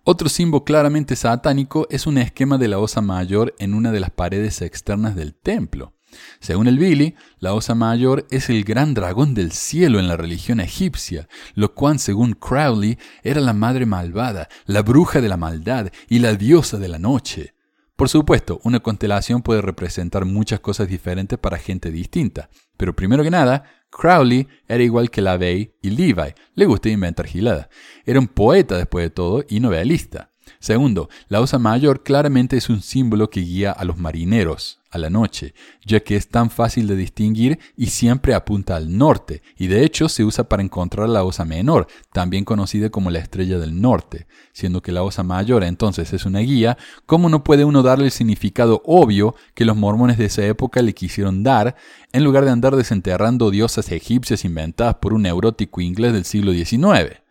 Otro símbolo claramente satánico es un esquema de la osa mayor en una de las paredes externas del templo. Según el Billy, la Osa Mayor es el gran dragón del cielo en la religión egipcia, lo cual, según Crowley, era la madre malvada, la bruja de la maldad y la diosa de la noche. Por supuesto, una constelación puede representar muchas cosas diferentes para gente distinta, pero primero que nada, Crowley era igual que LaVey y Levi, le gustaba inventar gilada. Era un poeta después de todo y novelista. Segundo, la Osa Mayor claramente es un símbolo que guía a los marineros a la noche, ya que es tan fácil de distinguir y siempre apunta al norte, y de hecho se usa para encontrar la Osa Menor, también conocida como la Estrella del Norte, siendo que la Osa Mayor entonces es una guía, ¿cómo no puede uno darle el significado obvio que los mormones de esa época le quisieron dar, en lugar de andar desenterrando diosas egipcias inventadas por un neurótico inglés del siglo XIX?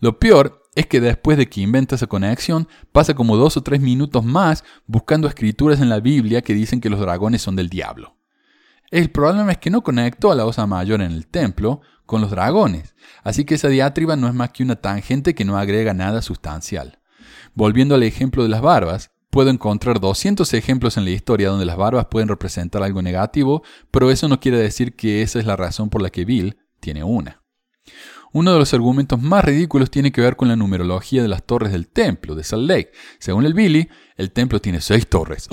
Lo peor es que después de que inventa esa conexión, pasa como dos o tres minutos más buscando escrituras en la Biblia que dicen que los dragones son del diablo. El problema es que no conectó a la osa mayor en el templo con los dragones, así que esa diatriba no es más que una tangente que no agrega nada sustancial. Volviendo al ejemplo de las barbas, puedo encontrar 200 ejemplos en la historia donde las barbas pueden representar algo negativo, pero eso no quiere decir que esa es la razón por la que Bill tiene una. Uno de los argumentos más ridículos tiene que ver con la numerología de las torres del templo de Salt Lake. Según el Billy, el templo tiene seis torres.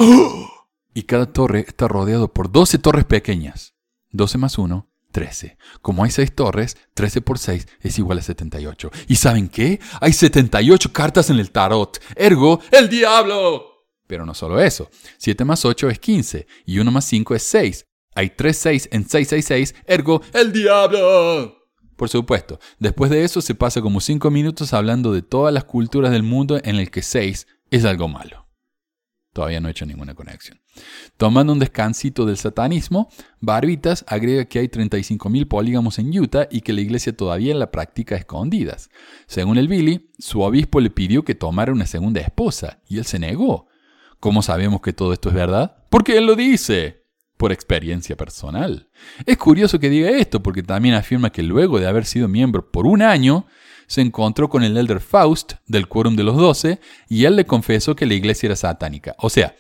Y cada torre está rodeado por 12 torres pequeñas. 12 más 1, 13. Como hay seis torres, 13 por 6 es igual a 78. ¿Y saben qué? Hay 78 cartas en el tarot. Ergo, el diablo. Pero no solo eso. 7 más 8 es 15 y 1 más 5 es 6. Hay 3 6 en 666, ergo, el diablo. Por supuesto, después de eso se pasa como 5 minutos hablando de todas las culturas del mundo en el que 6 es algo malo. Todavía no he hecho ninguna conexión. Tomando un descansito del satanismo, Barbitas agrega que hay 35.000 polígamos en Utah y que la iglesia todavía la practica escondidas. Según el Billy, su obispo le pidió que tomara una segunda esposa y él se negó. ¿Cómo sabemos que todo esto es verdad? Porque él lo dice por experiencia personal. Es curioso que diga esto porque también afirma que luego de haber sido miembro por un año, se encontró con el elder Faust del Quórum de los Doce y él le confesó que la iglesia era satánica. O sea,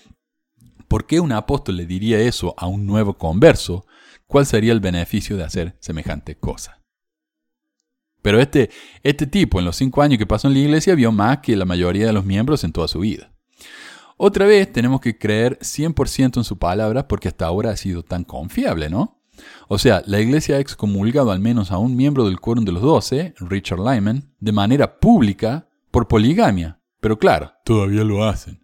¿por qué un apóstol le diría eso a un nuevo converso? ¿Cuál sería el beneficio de hacer semejante cosa? Pero este, este tipo en los cinco años que pasó en la iglesia vio más que la mayoría de los miembros en toda su vida. Otra vez tenemos que creer 100% en su palabra porque hasta ahora ha sido tan confiable, ¿no? O sea, la iglesia ha excomulgado al menos a un miembro del quórum de los doce, Richard Lyman, de manera pública por poligamia. Pero claro, todavía lo hacen.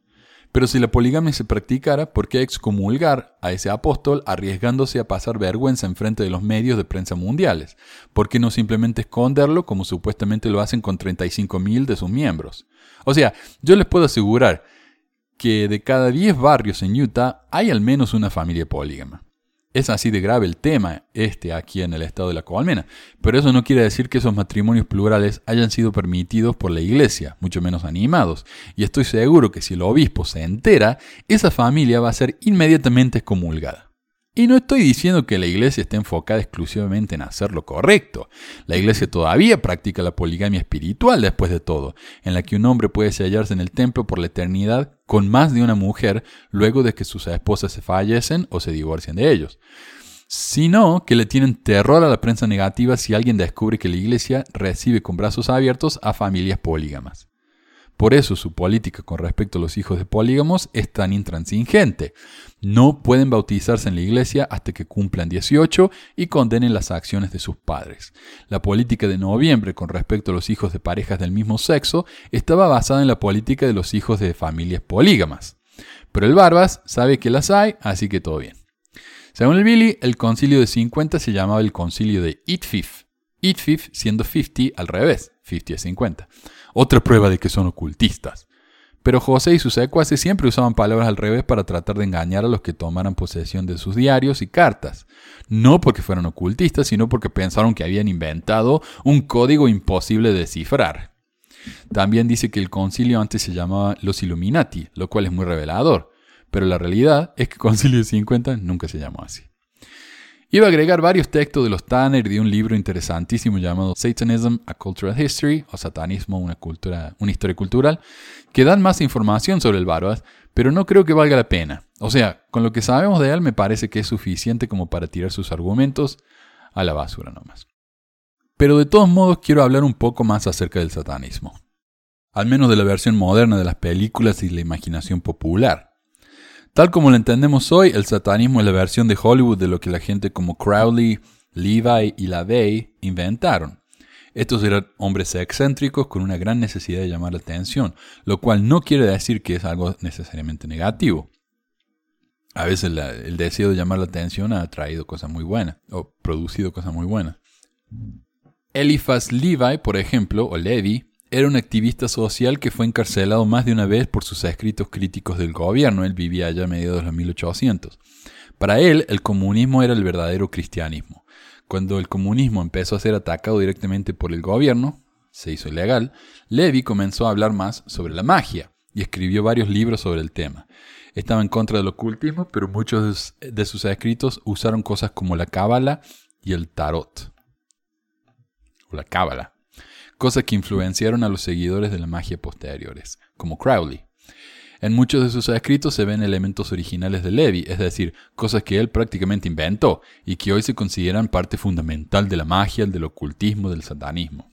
Pero si la poligamia se practicara, ¿por qué excomulgar a ese apóstol arriesgándose a pasar vergüenza en frente de los medios de prensa mundiales? ¿Por qué no simplemente esconderlo como supuestamente lo hacen con 35.000 de sus miembros? O sea, yo les puedo asegurar que de cada 10 barrios en Utah hay al menos una familia polígama. Es así de grave el tema este aquí en el estado de la Coalmena, pero eso no quiere decir que esos matrimonios plurales hayan sido permitidos por la iglesia, mucho menos animados, y estoy seguro que si el obispo se entera, esa familia va a ser inmediatamente excomulgada. Y no estoy diciendo que la iglesia esté enfocada exclusivamente en hacer lo correcto. La iglesia todavía practica la poligamia espiritual después de todo, en la que un hombre puede sellarse en el templo por la eternidad con más de una mujer luego de que sus esposas se fallecen o se divorcian de ellos. Sino que le tienen terror a la prensa negativa si alguien descubre que la iglesia recibe con brazos abiertos a familias polígamas. Por eso su política con respecto a los hijos de polígamos es tan intransigente. No pueden bautizarse en la iglesia hasta que cumplan 18 y condenen las acciones de sus padres. La política de noviembre con respecto a los hijos de parejas del mismo sexo estaba basada en la política de los hijos de familias polígamas. Pero el Barbas sabe que las hay, así que todo bien. Según el Billy, el concilio de 50 se llamaba el concilio de Itfif. Itfif siendo 50 al revés, 50 a 50. Otra prueba de que son ocultistas. Pero José y sus secuaces siempre usaban palabras al revés para tratar de engañar a los que tomaran posesión de sus diarios y cartas. No porque fueran ocultistas, sino porque pensaron que habían inventado un código imposible de descifrar. También dice que el concilio antes se llamaba los Illuminati, lo cual es muy revelador. Pero la realidad es que Concilio 50 nunca se llamó así. Iba a agregar varios textos de los Tanner de un libro interesantísimo llamado Satanism, a Cultural History, o Satanismo, una, cultura, una historia cultural, que dan más información sobre el Barbadas, pero no creo que valga la pena. O sea, con lo que sabemos de él me parece que es suficiente como para tirar sus argumentos a la basura nomás. Pero de todos modos quiero hablar un poco más acerca del satanismo. Al menos de la versión moderna de las películas y la imaginación popular. Tal como lo entendemos hoy, el satanismo es la versión de Hollywood de lo que la gente como Crowley, Levi y LaVey inventaron. Estos eran hombres excéntricos con una gran necesidad de llamar la atención, lo cual no quiere decir que es algo necesariamente negativo. A veces el deseo de llamar la atención ha traído cosas muy buenas, o producido cosas muy buenas. Eliphas Levi, por ejemplo, o Levi, era un activista social que fue encarcelado más de una vez por sus escritos críticos del gobierno. Él vivía allá a mediados de los 1800. Para él, el comunismo era el verdadero cristianismo. Cuando el comunismo empezó a ser atacado directamente por el gobierno, se hizo ilegal, Levi comenzó a hablar más sobre la magia y escribió varios libros sobre el tema. Estaba en contra del ocultismo, pero muchos de sus escritos usaron cosas como la cábala y el tarot. O la cábala cosas que influenciaron a los seguidores de la magia posteriores, como Crowley. En muchos de sus escritos se ven elementos originales de Levi, es decir, cosas que él prácticamente inventó y que hoy se consideran parte fundamental de la magia, del ocultismo, del satanismo.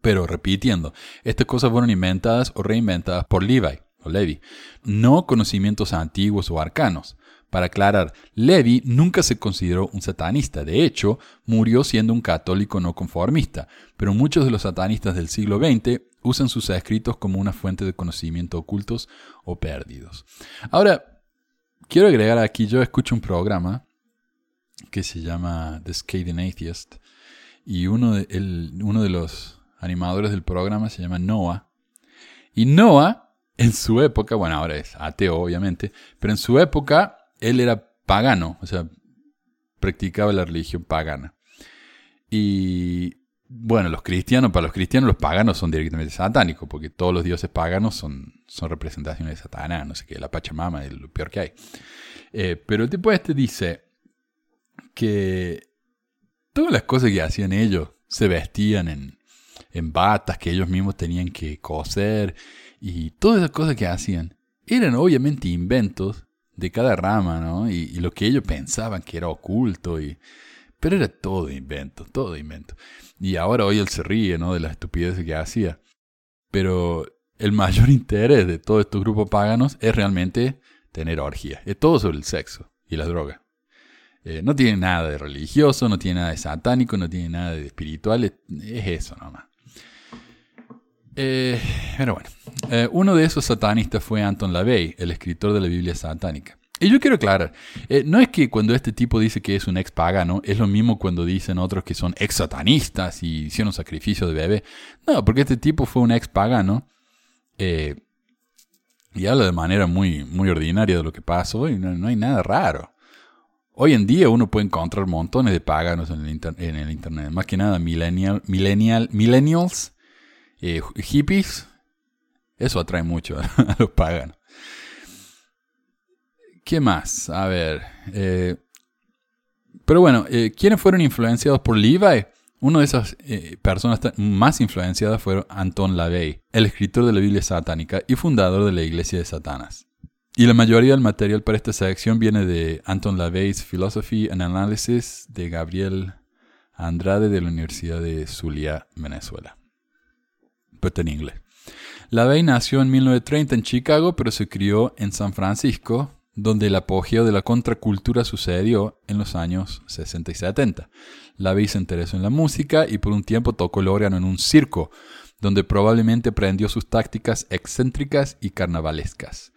Pero repitiendo, estas cosas fueron inventadas o reinventadas por Levi, o Levi, no conocimientos antiguos o arcanos. Para aclarar, Levi nunca se consideró un satanista, de hecho, murió siendo un católico no conformista, pero muchos de los satanistas del siglo XX usan sus escritos como una fuente de conocimiento ocultos o perdidos. Ahora, quiero agregar aquí, yo escucho un programa que se llama The Scathing Atheist, y uno de, uno de los animadores del programa se llama Noah, y Noah, en su época, bueno, ahora es ateo obviamente, pero en su época él era pagano, o sea, practicaba la religión pagana. Y bueno, los cristianos, para los cristianos los paganos son directamente satánicos, porque todos los dioses paganos son, son representaciones de Satanás, no sé qué, la Pachamama es lo peor que hay. Eh, pero el tipo este dice que todas las cosas que hacían ellos se vestían en, en batas que ellos mismos tenían que coser y todas esas cosas que hacían eran obviamente inventos de cada rama, ¿no? Y, lo que ellos pensaban que era oculto, y, pero era todo invento, todo invento. Y ahora hoy él se ríe, ¿no? De la estupidez que hacía. Pero el mayor interés de todos estos grupos paganos es realmente tener orgía. Es todo sobre el sexo y la droga. Eh, no tiene nada de religioso, no tiene nada de satánico, no tiene nada de espiritual, es, eso nomás. Eh, pero bueno, eh, uno de esos satanistas fue Anton LaVey, el escritor de la Biblia satánica. Y yo quiero aclarar, eh, no es que cuando este tipo dice que es un ex pagano, es lo mismo cuando dicen otros que son ex satanistas y hicieron sacrificio de bebé. No, porque este tipo fue un ex pagano eh, y habla de manera muy, muy ordinaria de lo que pasó y no, hay nada raro. Hoy en día uno puede encontrar montones de paganos en el, en el internet, más que nada millennial, millennials, hippies eso atrae mucho a los paganos. ¿Qué más? A ver. Eh, pero bueno, eh, ¿quiénes fueron influenciados por Levi? Una de esas eh, personas más influenciadas fue Anton LaVey, el escritor de la Biblia satánica y fundador de la Iglesia de Satanás. Y la mayoría del material para esta sección viene de Anton LaVey's Philosophy and Analysis de Gabriel Andrade de la Universidad de Zulia, Venezuela. Pero en inglés. LaVey nació en 1930 en Chicago, pero se crió en San Francisco, donde el apogeo de la contracultura sucedió en los años 60 y 70. LaVey se interesó en la música y por un tiempo tocó el órgano en un circo, donde probablemente aprendió sus tácticas excéntricas y carnavalescas.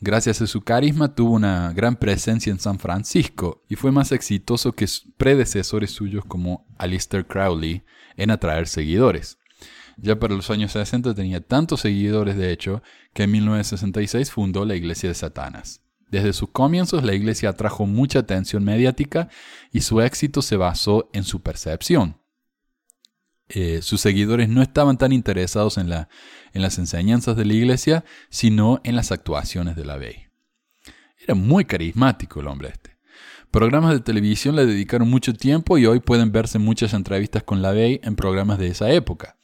Gracias a su carisma tuvo una gran presencia en San Francisco y fue más exitoso que predecesores suyos como Alistair Crowley en atraer seguidores. Ya para los años 60 tenía tantos seguidores, de hecho, que en 1966 fundó la Iglesia de Satanás. Desde sus comienzos la iglesia atrajo mucha atención mediática y su éxito se basó en su percepción. Eh, sus seguidores no estaban tan interesados en, la, en las enseñanzas de la iglesia, sino en las actuaciones de la ley. Era muy carismático el hombre este. Programas de televisión le dedicaron mucho tiempo y hoy pueden verse muchas entrevistas con LaVey en programas de esa época.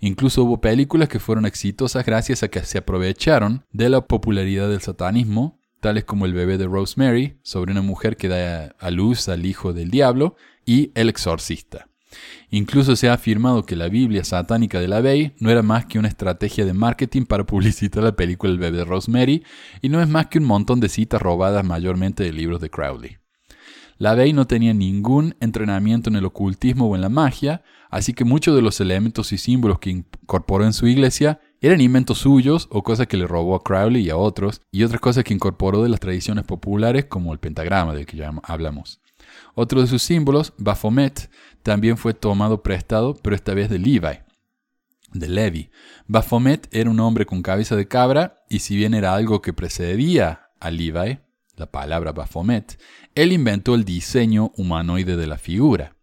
Incluso hubo películas que fueron exitosas gracias a que se aprovecharon de la popularidad del satanismo, tales como El bebé de Rosemary, sobre una mujer que da a luz al hijo del diablo, y El exorcista. Incluso se ha afirmado que la Biblia satánica de la Bay no era más que una estrategia de marketing para publicitar la película El bebé de Rosemary y no es más que un montón de citas robadas mayormente de libros de Crowley. La Bay no tenía ningún entrenamiento en el ocultismo o en la magia, así que muchos de los elementos y símbolos que incorporó en su iglesia eran inventos suyos o cosas que le robó a Crowley y a otros, y otras cosas que incorporó de las tradiciones populares como el pentagrama del que ya hablamos. Otro de sus símbolos, Baphomet, también fue tomado prestado, pero esta vez de Levi, de Levi. Baphomet era un hombre con cabeza de cabra, y si bien era algo que precedía a Levi, la palabra Baphomet, él inventó el diseño humanoide de la figura.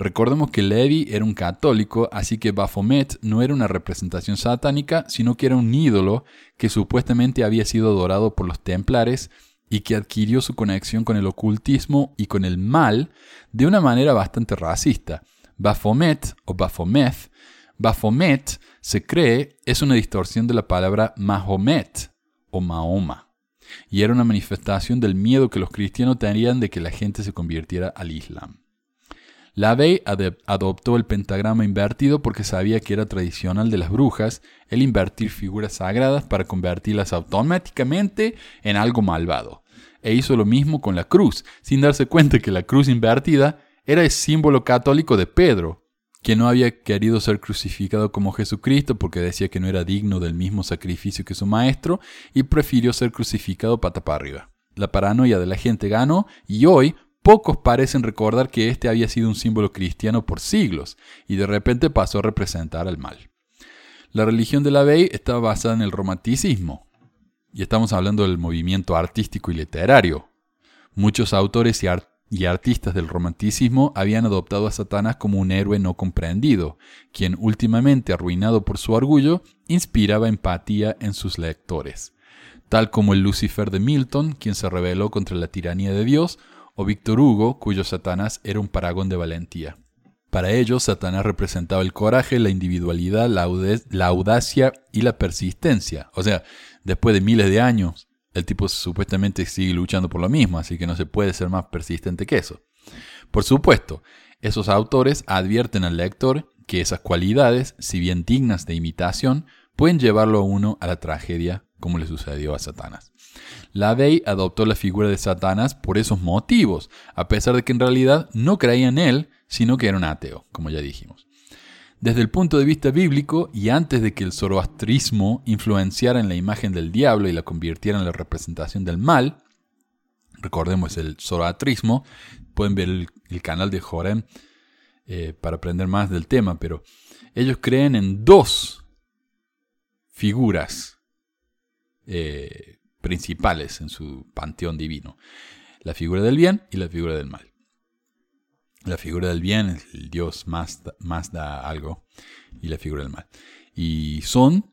Recordemos que Levi era un católico, así que Baphomet no era una representación satánica, sino que era un ídolo que supuestamente había sido adorado por los templares y que adquirió su conexión con el ocultismo y con el mal de una manera bastante racista. Baphomet o Baphomet, Baphomet se cree es una distorsión de la palabra Mahomet o Mahoma y era una manifestación del miedo que los cristianos tenían de que la gente se convirtiera al Islam. Lavey adoptó el pentagrama invertido porque sabía que era tradicional de las brujas el invertir figuras sagradas para convertirlas automáticamente en algo malvado. E hizo lo mismo con la cruz, sin darse cuenta que la cruz invertida era el símbolo católico de Pedro, que no había querido ser crucificado como Jesucristo porque decía que no era digno del mismo sacrificio que su maestro y prefirió ser crucificado pata para arriba. La paranoia de la gente ganó y hoy Pocos parecen recordar que este había sido un símbolo cristiano por siglos y de repente pasó a representar al mal. La religión de la Bey estaba basada en el romanticismo, y estamos hablando del movimiento artístico y literario. Muchos autores y artistas del romanticismo habían adoptado a Satanás como un héroe no comprendido, quien últimamente, arruinado por su orgullo, inspiraba empatía en sus lectores, tal como el Lucifer de Milton, quien se rebeló contra la tiranía de Dios, o Víctor Hugo, cuyo Satanás era un paragón de valentía. Para ellos, Satanás representaba el coraje, la individualidad, la, audacia y la persistencia. O sea, después de miles de años, el tipo supuestamente sigue luchando por lo mismo, así que no se puede ser más persistente que eso. Por supuesto, esos autores advierten al lector que esas cualidades, si bien dignas de imitación, pueden llevarlo a uno a la tragedia como le sucedió a Satanás. Lavey adoptó la figura de Satanás por esos motivos, a pesar de que en realidad no creía en él, sino que era un ateo, como ya dijimos. Desde el punto de vista bíblico, y antes de que el zoroastrismo influenciara en la imagen del diablo y la convirtiera en la representación del mal, recordemos el zoroastrismo, pueden ver el, canal de Jorem eh, para aprender más del tema, pero ellos creen en dos figuras eh, principales en su panteón divino. La figura del bien y la figura del mal. La figura del bien es el Dios más, más da algo y la figura del mal. Y son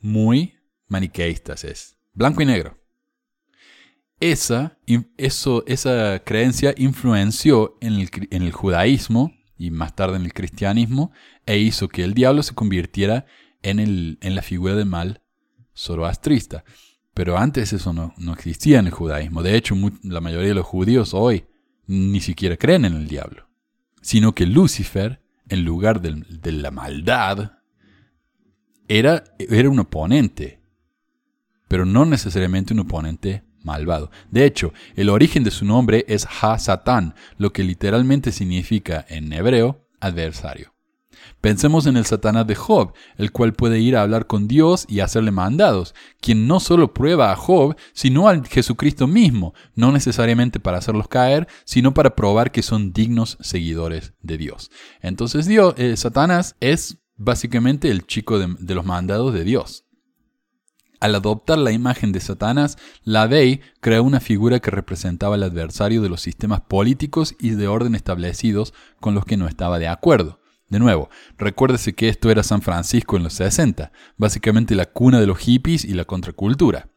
muy maniqueístas, es blanco y negro. Esa, eso, esa creencia influenció en el, en el judaísmo y más tarde en el cristianismo e hizo que el diablo se convirtiera en, el, en la figura del mal zoroastrista. Pero antes eso no, existía en el judaísmo. De hecho, la mayoría de los judíos hoy ni siquiera creen en el diablo. Sino que Lucifer, en lugar de, la maldad, era, era un oponente. Pero no necesariamente un oponente malvado. De hecho, el origen de su nombre es Ha-Satán, lo que literalmente significa en hebreo adversario. Pensemos en el Satanás de Job, el cual puede ir a hablar con Dios y hacerle mandados, quien no solo prueba a Job, sino a Jesucristo mismo, no necesariamente para hacerlos caer, sino para probar que son dignos seguidores de Dios. Entonces Dios, Satanás es básicamente el chico de, los mandados de Dios. Al adoptar la imagen de Satanás, la Bey creó una figura que representaba al adversario de los sistemas políticos y de orden establecidos con los que no estaba de acuerdo. De nuevo, recuérdese que esto era San Francisco en los 60, básicamente la cuna de los hippies y la contracultura.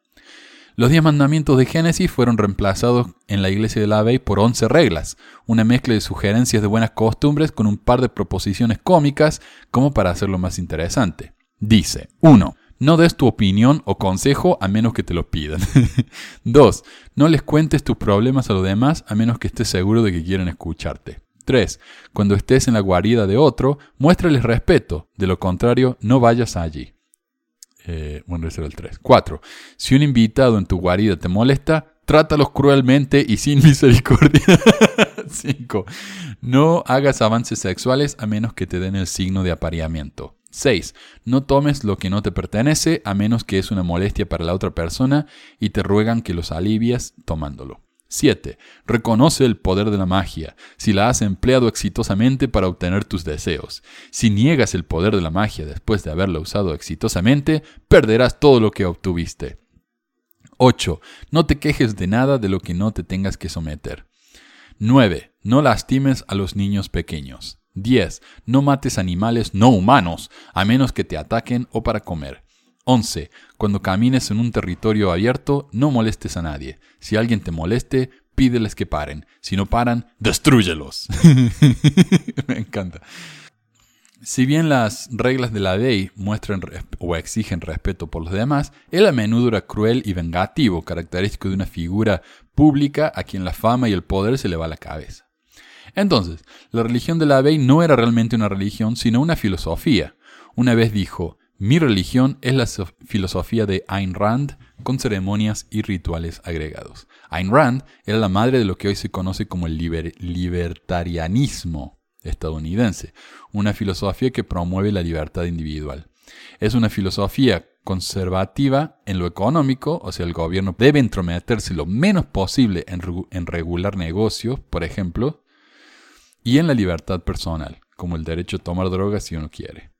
Los diez mandamientos de Génesis fueron reemplazados en la iglesia de la Abey por once reglas, una mezcla de sugerencias de buenas costumbres con un par de proposiciones cómicas como para hacerlo más interesante. Dice, 1. No des tu opinión o consejo a menos que te lo pidan. 2. No les cuentes tus problemas a los demás a menos que estés seguro de que quieren escucharte. 3. Cuando estés en la guarida de otro, muéstrales respeto, de lo contrario, no vayas allí. Eh, bueno, el 3. 4. Si un invitado en tu guarida te molesta, trátalos cruelmente y sin misericordia. 5. No hagas avances sexuales a menos que te den el signo de apareamiento. 6. No tomes lo que no te pertenece a menos que es una molestia para la otra persona y te ruegan que los alivias tomándolo. 7. Reconoce el poder de la magia, si la has empleado exitosamente para obtener tus deseos. Si niegas el poder de la magia después de haberla usado exitosamente, perderás todo lo que obtuviste. 8. No te quejes de nada de lo que no te tengas que someter. 9. No lastimes a los niños pequeños. 10. No mates animales no humanos, a menos que te ataquen o para comer. 11. Cuando camines en un territorio abierto, no molestes a nadie. Si alguien te moleste, pídeles que paren. Si no paran, destruyelos. Me encanta. Si bien las reglas de la ley muestran o exigen respeto por los demás, él a menudo era cruel y vengativo, característico de una figura pública a quien la fama y el poder se le va a la cabeza. Entonces, la religión de la ley no era realmente una religión, sino una filosofía. Una vez dijo, mi religión es la filosofía de Ayn Rand con ceremonias y rituales agregados. Ayn Rand era la madre de lo que hoy se conoce como el libertarianismo estadounidense, una filosofía que promueve la libertad individual. Es una filosofía conservativa en lo económico, o sea, el gobierno debe entrometerse lo menos posible en, en regular negocios, por ejemplo, y en la libertad personal, como el derecho a tomar drogas si uno quiere.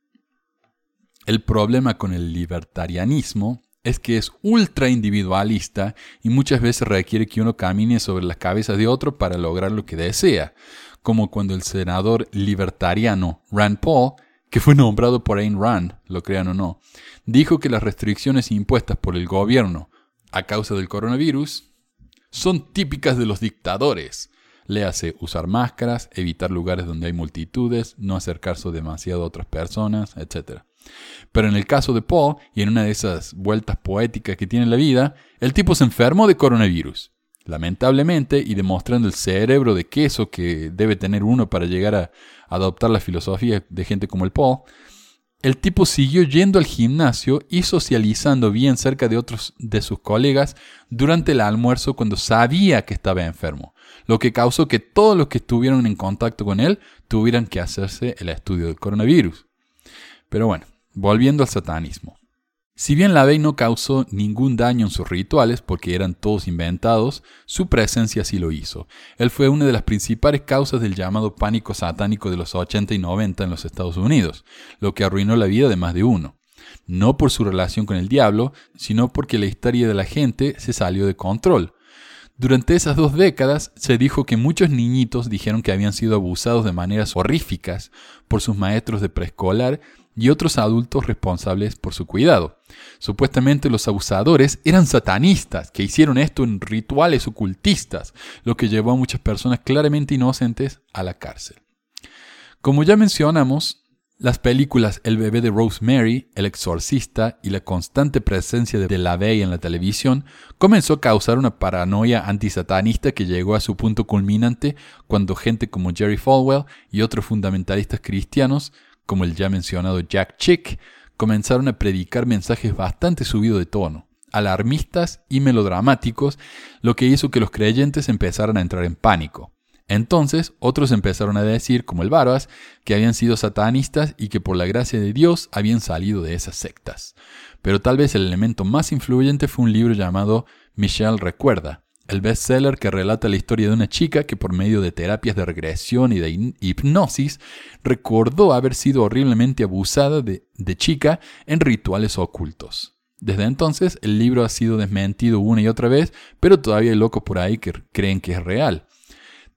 El problema con el libertarianismo es que es ultra individualista y muchas veces requiere que uno camine sobre las cabezas de otro para lograr lo que desea, como cuando el senador libertariano Rand Paul, que fue nombrado por Ayn Rand, lo crean o no, dijo que las restricciones impuestas por el gobierno a causa del coronavirus son típicas de los dictadores. Le hace usar máscaras, evitar lugares donde hay multitudes, no acercarse demasiado a otras personas, etc. Pero en el caso de Paul, y en una de esas vueltas poéticas que tiene la vida, el tipo se enfermó de coronavirus. Lamentablemente, y demostrando el cerebro de queso que debe tener uno para llegar a adoptar la filosofía de gente como el Paul, el tipo siguió yendo al gimnasio y socializando bien cerca de otros de sus colegas durante el almuerzo cuando sabía que estaba enfermo, lo que causó que todos los que estuvieron en contacto con él tuvieran que hacerse el estudio del coronavirus. Pero bueno, Volviendo al satanismo. Si bien la ley no causó ningún daño en sus rituales porque eran todos inventados, su presencia sí lo hizo. Él fue una de las principales causas del llamado pánico satánico de los 80 y 90 en los Estados Unidos, lo que arruinó la vida de más de uno. No por su relación con el diablo, sino porque la historia de la gente se salió de control. Durante esas dos décadas se dijo que muchos niñitos dijeron que habían sido abusados de maneras horríficas por sus maestros de preescolar y otros adultos responsables por su cuidado. Supuestamente los abusadores eran satanistas que hicieron esto en rituales ocultistas, lo que llevó a muchas personas claramente inocentes a la cárcel. Como ya mencionamos, las películas El bebé de Rosemary, El exorcista y la constante presencia de la Bey en la televisión comenzó a causar una paranoia antisatanista que llegó a su punto culminante cuando gente como Jerry Falwell y otros fundamentalistas cristianos como el ya mencionado Jack Chick, comenzaron a predicar mensajes bastante subidos de tono, alarmistas y melodramáticos, lo que hizo que los creyentes empezaran a entrar en pánico. Entonces otros empezaron a decir, como el Barbas, que habían sido satanistas y que por la gracia de Dios habían salido de esas sectas. Pero tal vez el elemento más influyente fue un libro llamado Michelle Recuerda, el bestseller que relata la historia de una chica que por medio de terapias de regresión y de hipnosis recordó haber sido horriblemente abusada de, chica en rituales ocultos. Desde entonces el libro ha sido desmentido una y otra vez, pero todavía hay locos por ahí que creen que es real.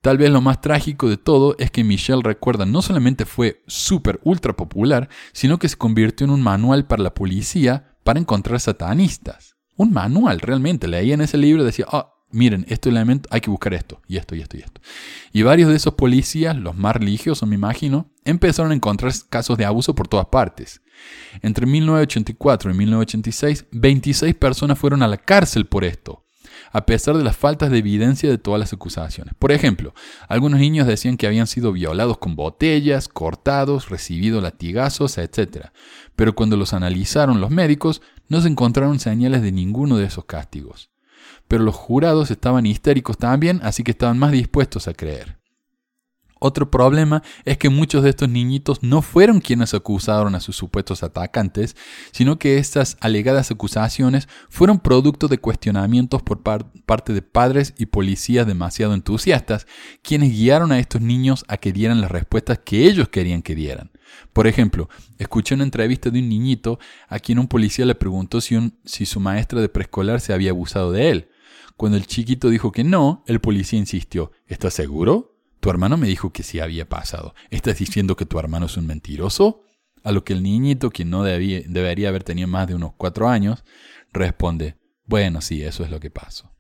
Tal vez lo más trágico de todo es que Michelle recuerda no solamente fue súper ultra popular, sino que se convirtió en un manual para la policía para encontrar satanistas. un manual realmente. Leía en ese libro y decía, ah, miren, este elemento, hay que buscar esto, y esto, y esto, y esto. Y varios de esos policías, los más religiosos me imagino, empezaron a encontrar casos de abuso por todas partes. Entre 1984 y 1986, 26 personas fueron a la cárcel por esto, a pesar de las faltas de evidencia de todas las acusaciones. Por ejemplo, algunos niños decían que habían sido violados con botellas, cortados, recibido latigazos, etc. Pero cuando los analizaron los médicos, no se encontraron señales de ninguno de esos castigos pero los jurados estaban histéricos también, así que estaban más dispuestos a creer. Otro problema es que muchos de estos niñitos no fueron quienes acusaron a sus supuestos atacantes, sino que estas alegadas acusaciones fueron producto de cuestionamientos por parte de padres y policías demasiado entusiastas, quienes guiaron a estos niños a que dieran las respuestas que ellos querían que dieran. Por ejemplo, escuché una entrevista de un niñito a quien un policía le preguntó si, si su maestra de preescolar se había abusado de él. Cuando el chiquito dijo que no, el policía insistió, ¿estás seguro? Tu hermano me dijo que sí había pasado. ¿Estás diciendo que tu hermano es un mentiroso? A lo que el niñito, quien no debería haber tenido más de unos cuatro años, responde, bueno, sí, eso es lo que pasó.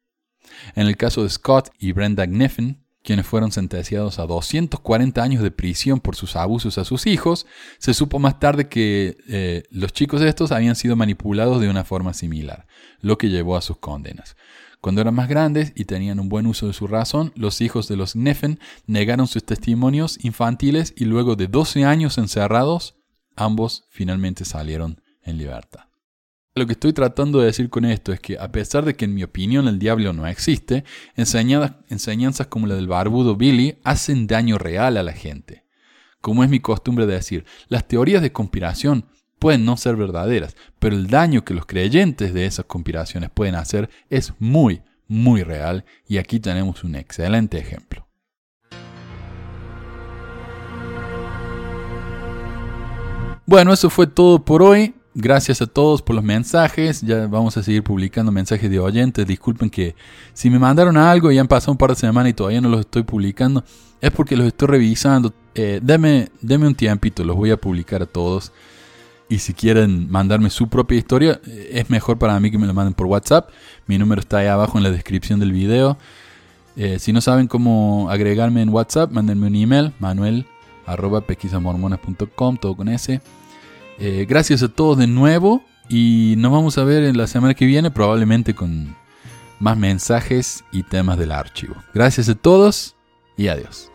En el caso de Scott y Brenda Gniffen, quienes fueron sentenciados a 240 años de prisión por sus abusos a sus hijos, se supo más tarde que eh, los chicos estos habían sido manipulados de una forma similar, lo que llevó a sus condenas. Cuando eran más grandes y tenían un buen uso de su razón, los hijos de los Neffen negaron sus testimonios infantiles y luego de 12 años encerrados, ambos finalmente salieron en libertad. Lo que estoy tratando de decir con esto es que a pesar de que en mi opinión el diablo no existe, enseñanzas como la del barbudo Billy hacen daño real a la gente. Como es mi costumbre decir, las teorías de conspiración pueden no ser verdaderas, pero el daño que los creyentes de esas conspiraciones pueden hacer es muy, muy real y aquí tenemos un excelente ejemplo. Bueno, eso fue todo por hoy. Gracias a todos por los mensajes. Ya vamos a seguir publicando mensajes de oyentes. Disculpen que si me mandaron algo y han pasado un par de semanas y todavía no los estoy publicando, es porque los estoy revisando. Eh, deme, deme un tiempito, los voy a publicar a todos. Y si quieren mandarme su propia historia, es mejor para mí que me lo manden por WhatsApp. Mi número está ahí abajo en la descripción del video. Eh, si no saben cómo agregarme en WhatsApp, mándenme un email, manuel todo con S. Eh, gracias a todos de nuevo y nos vamos a ver en la semana que viene, probablemente con más mensajes y temas del archivo. Gracias a todos y adiós.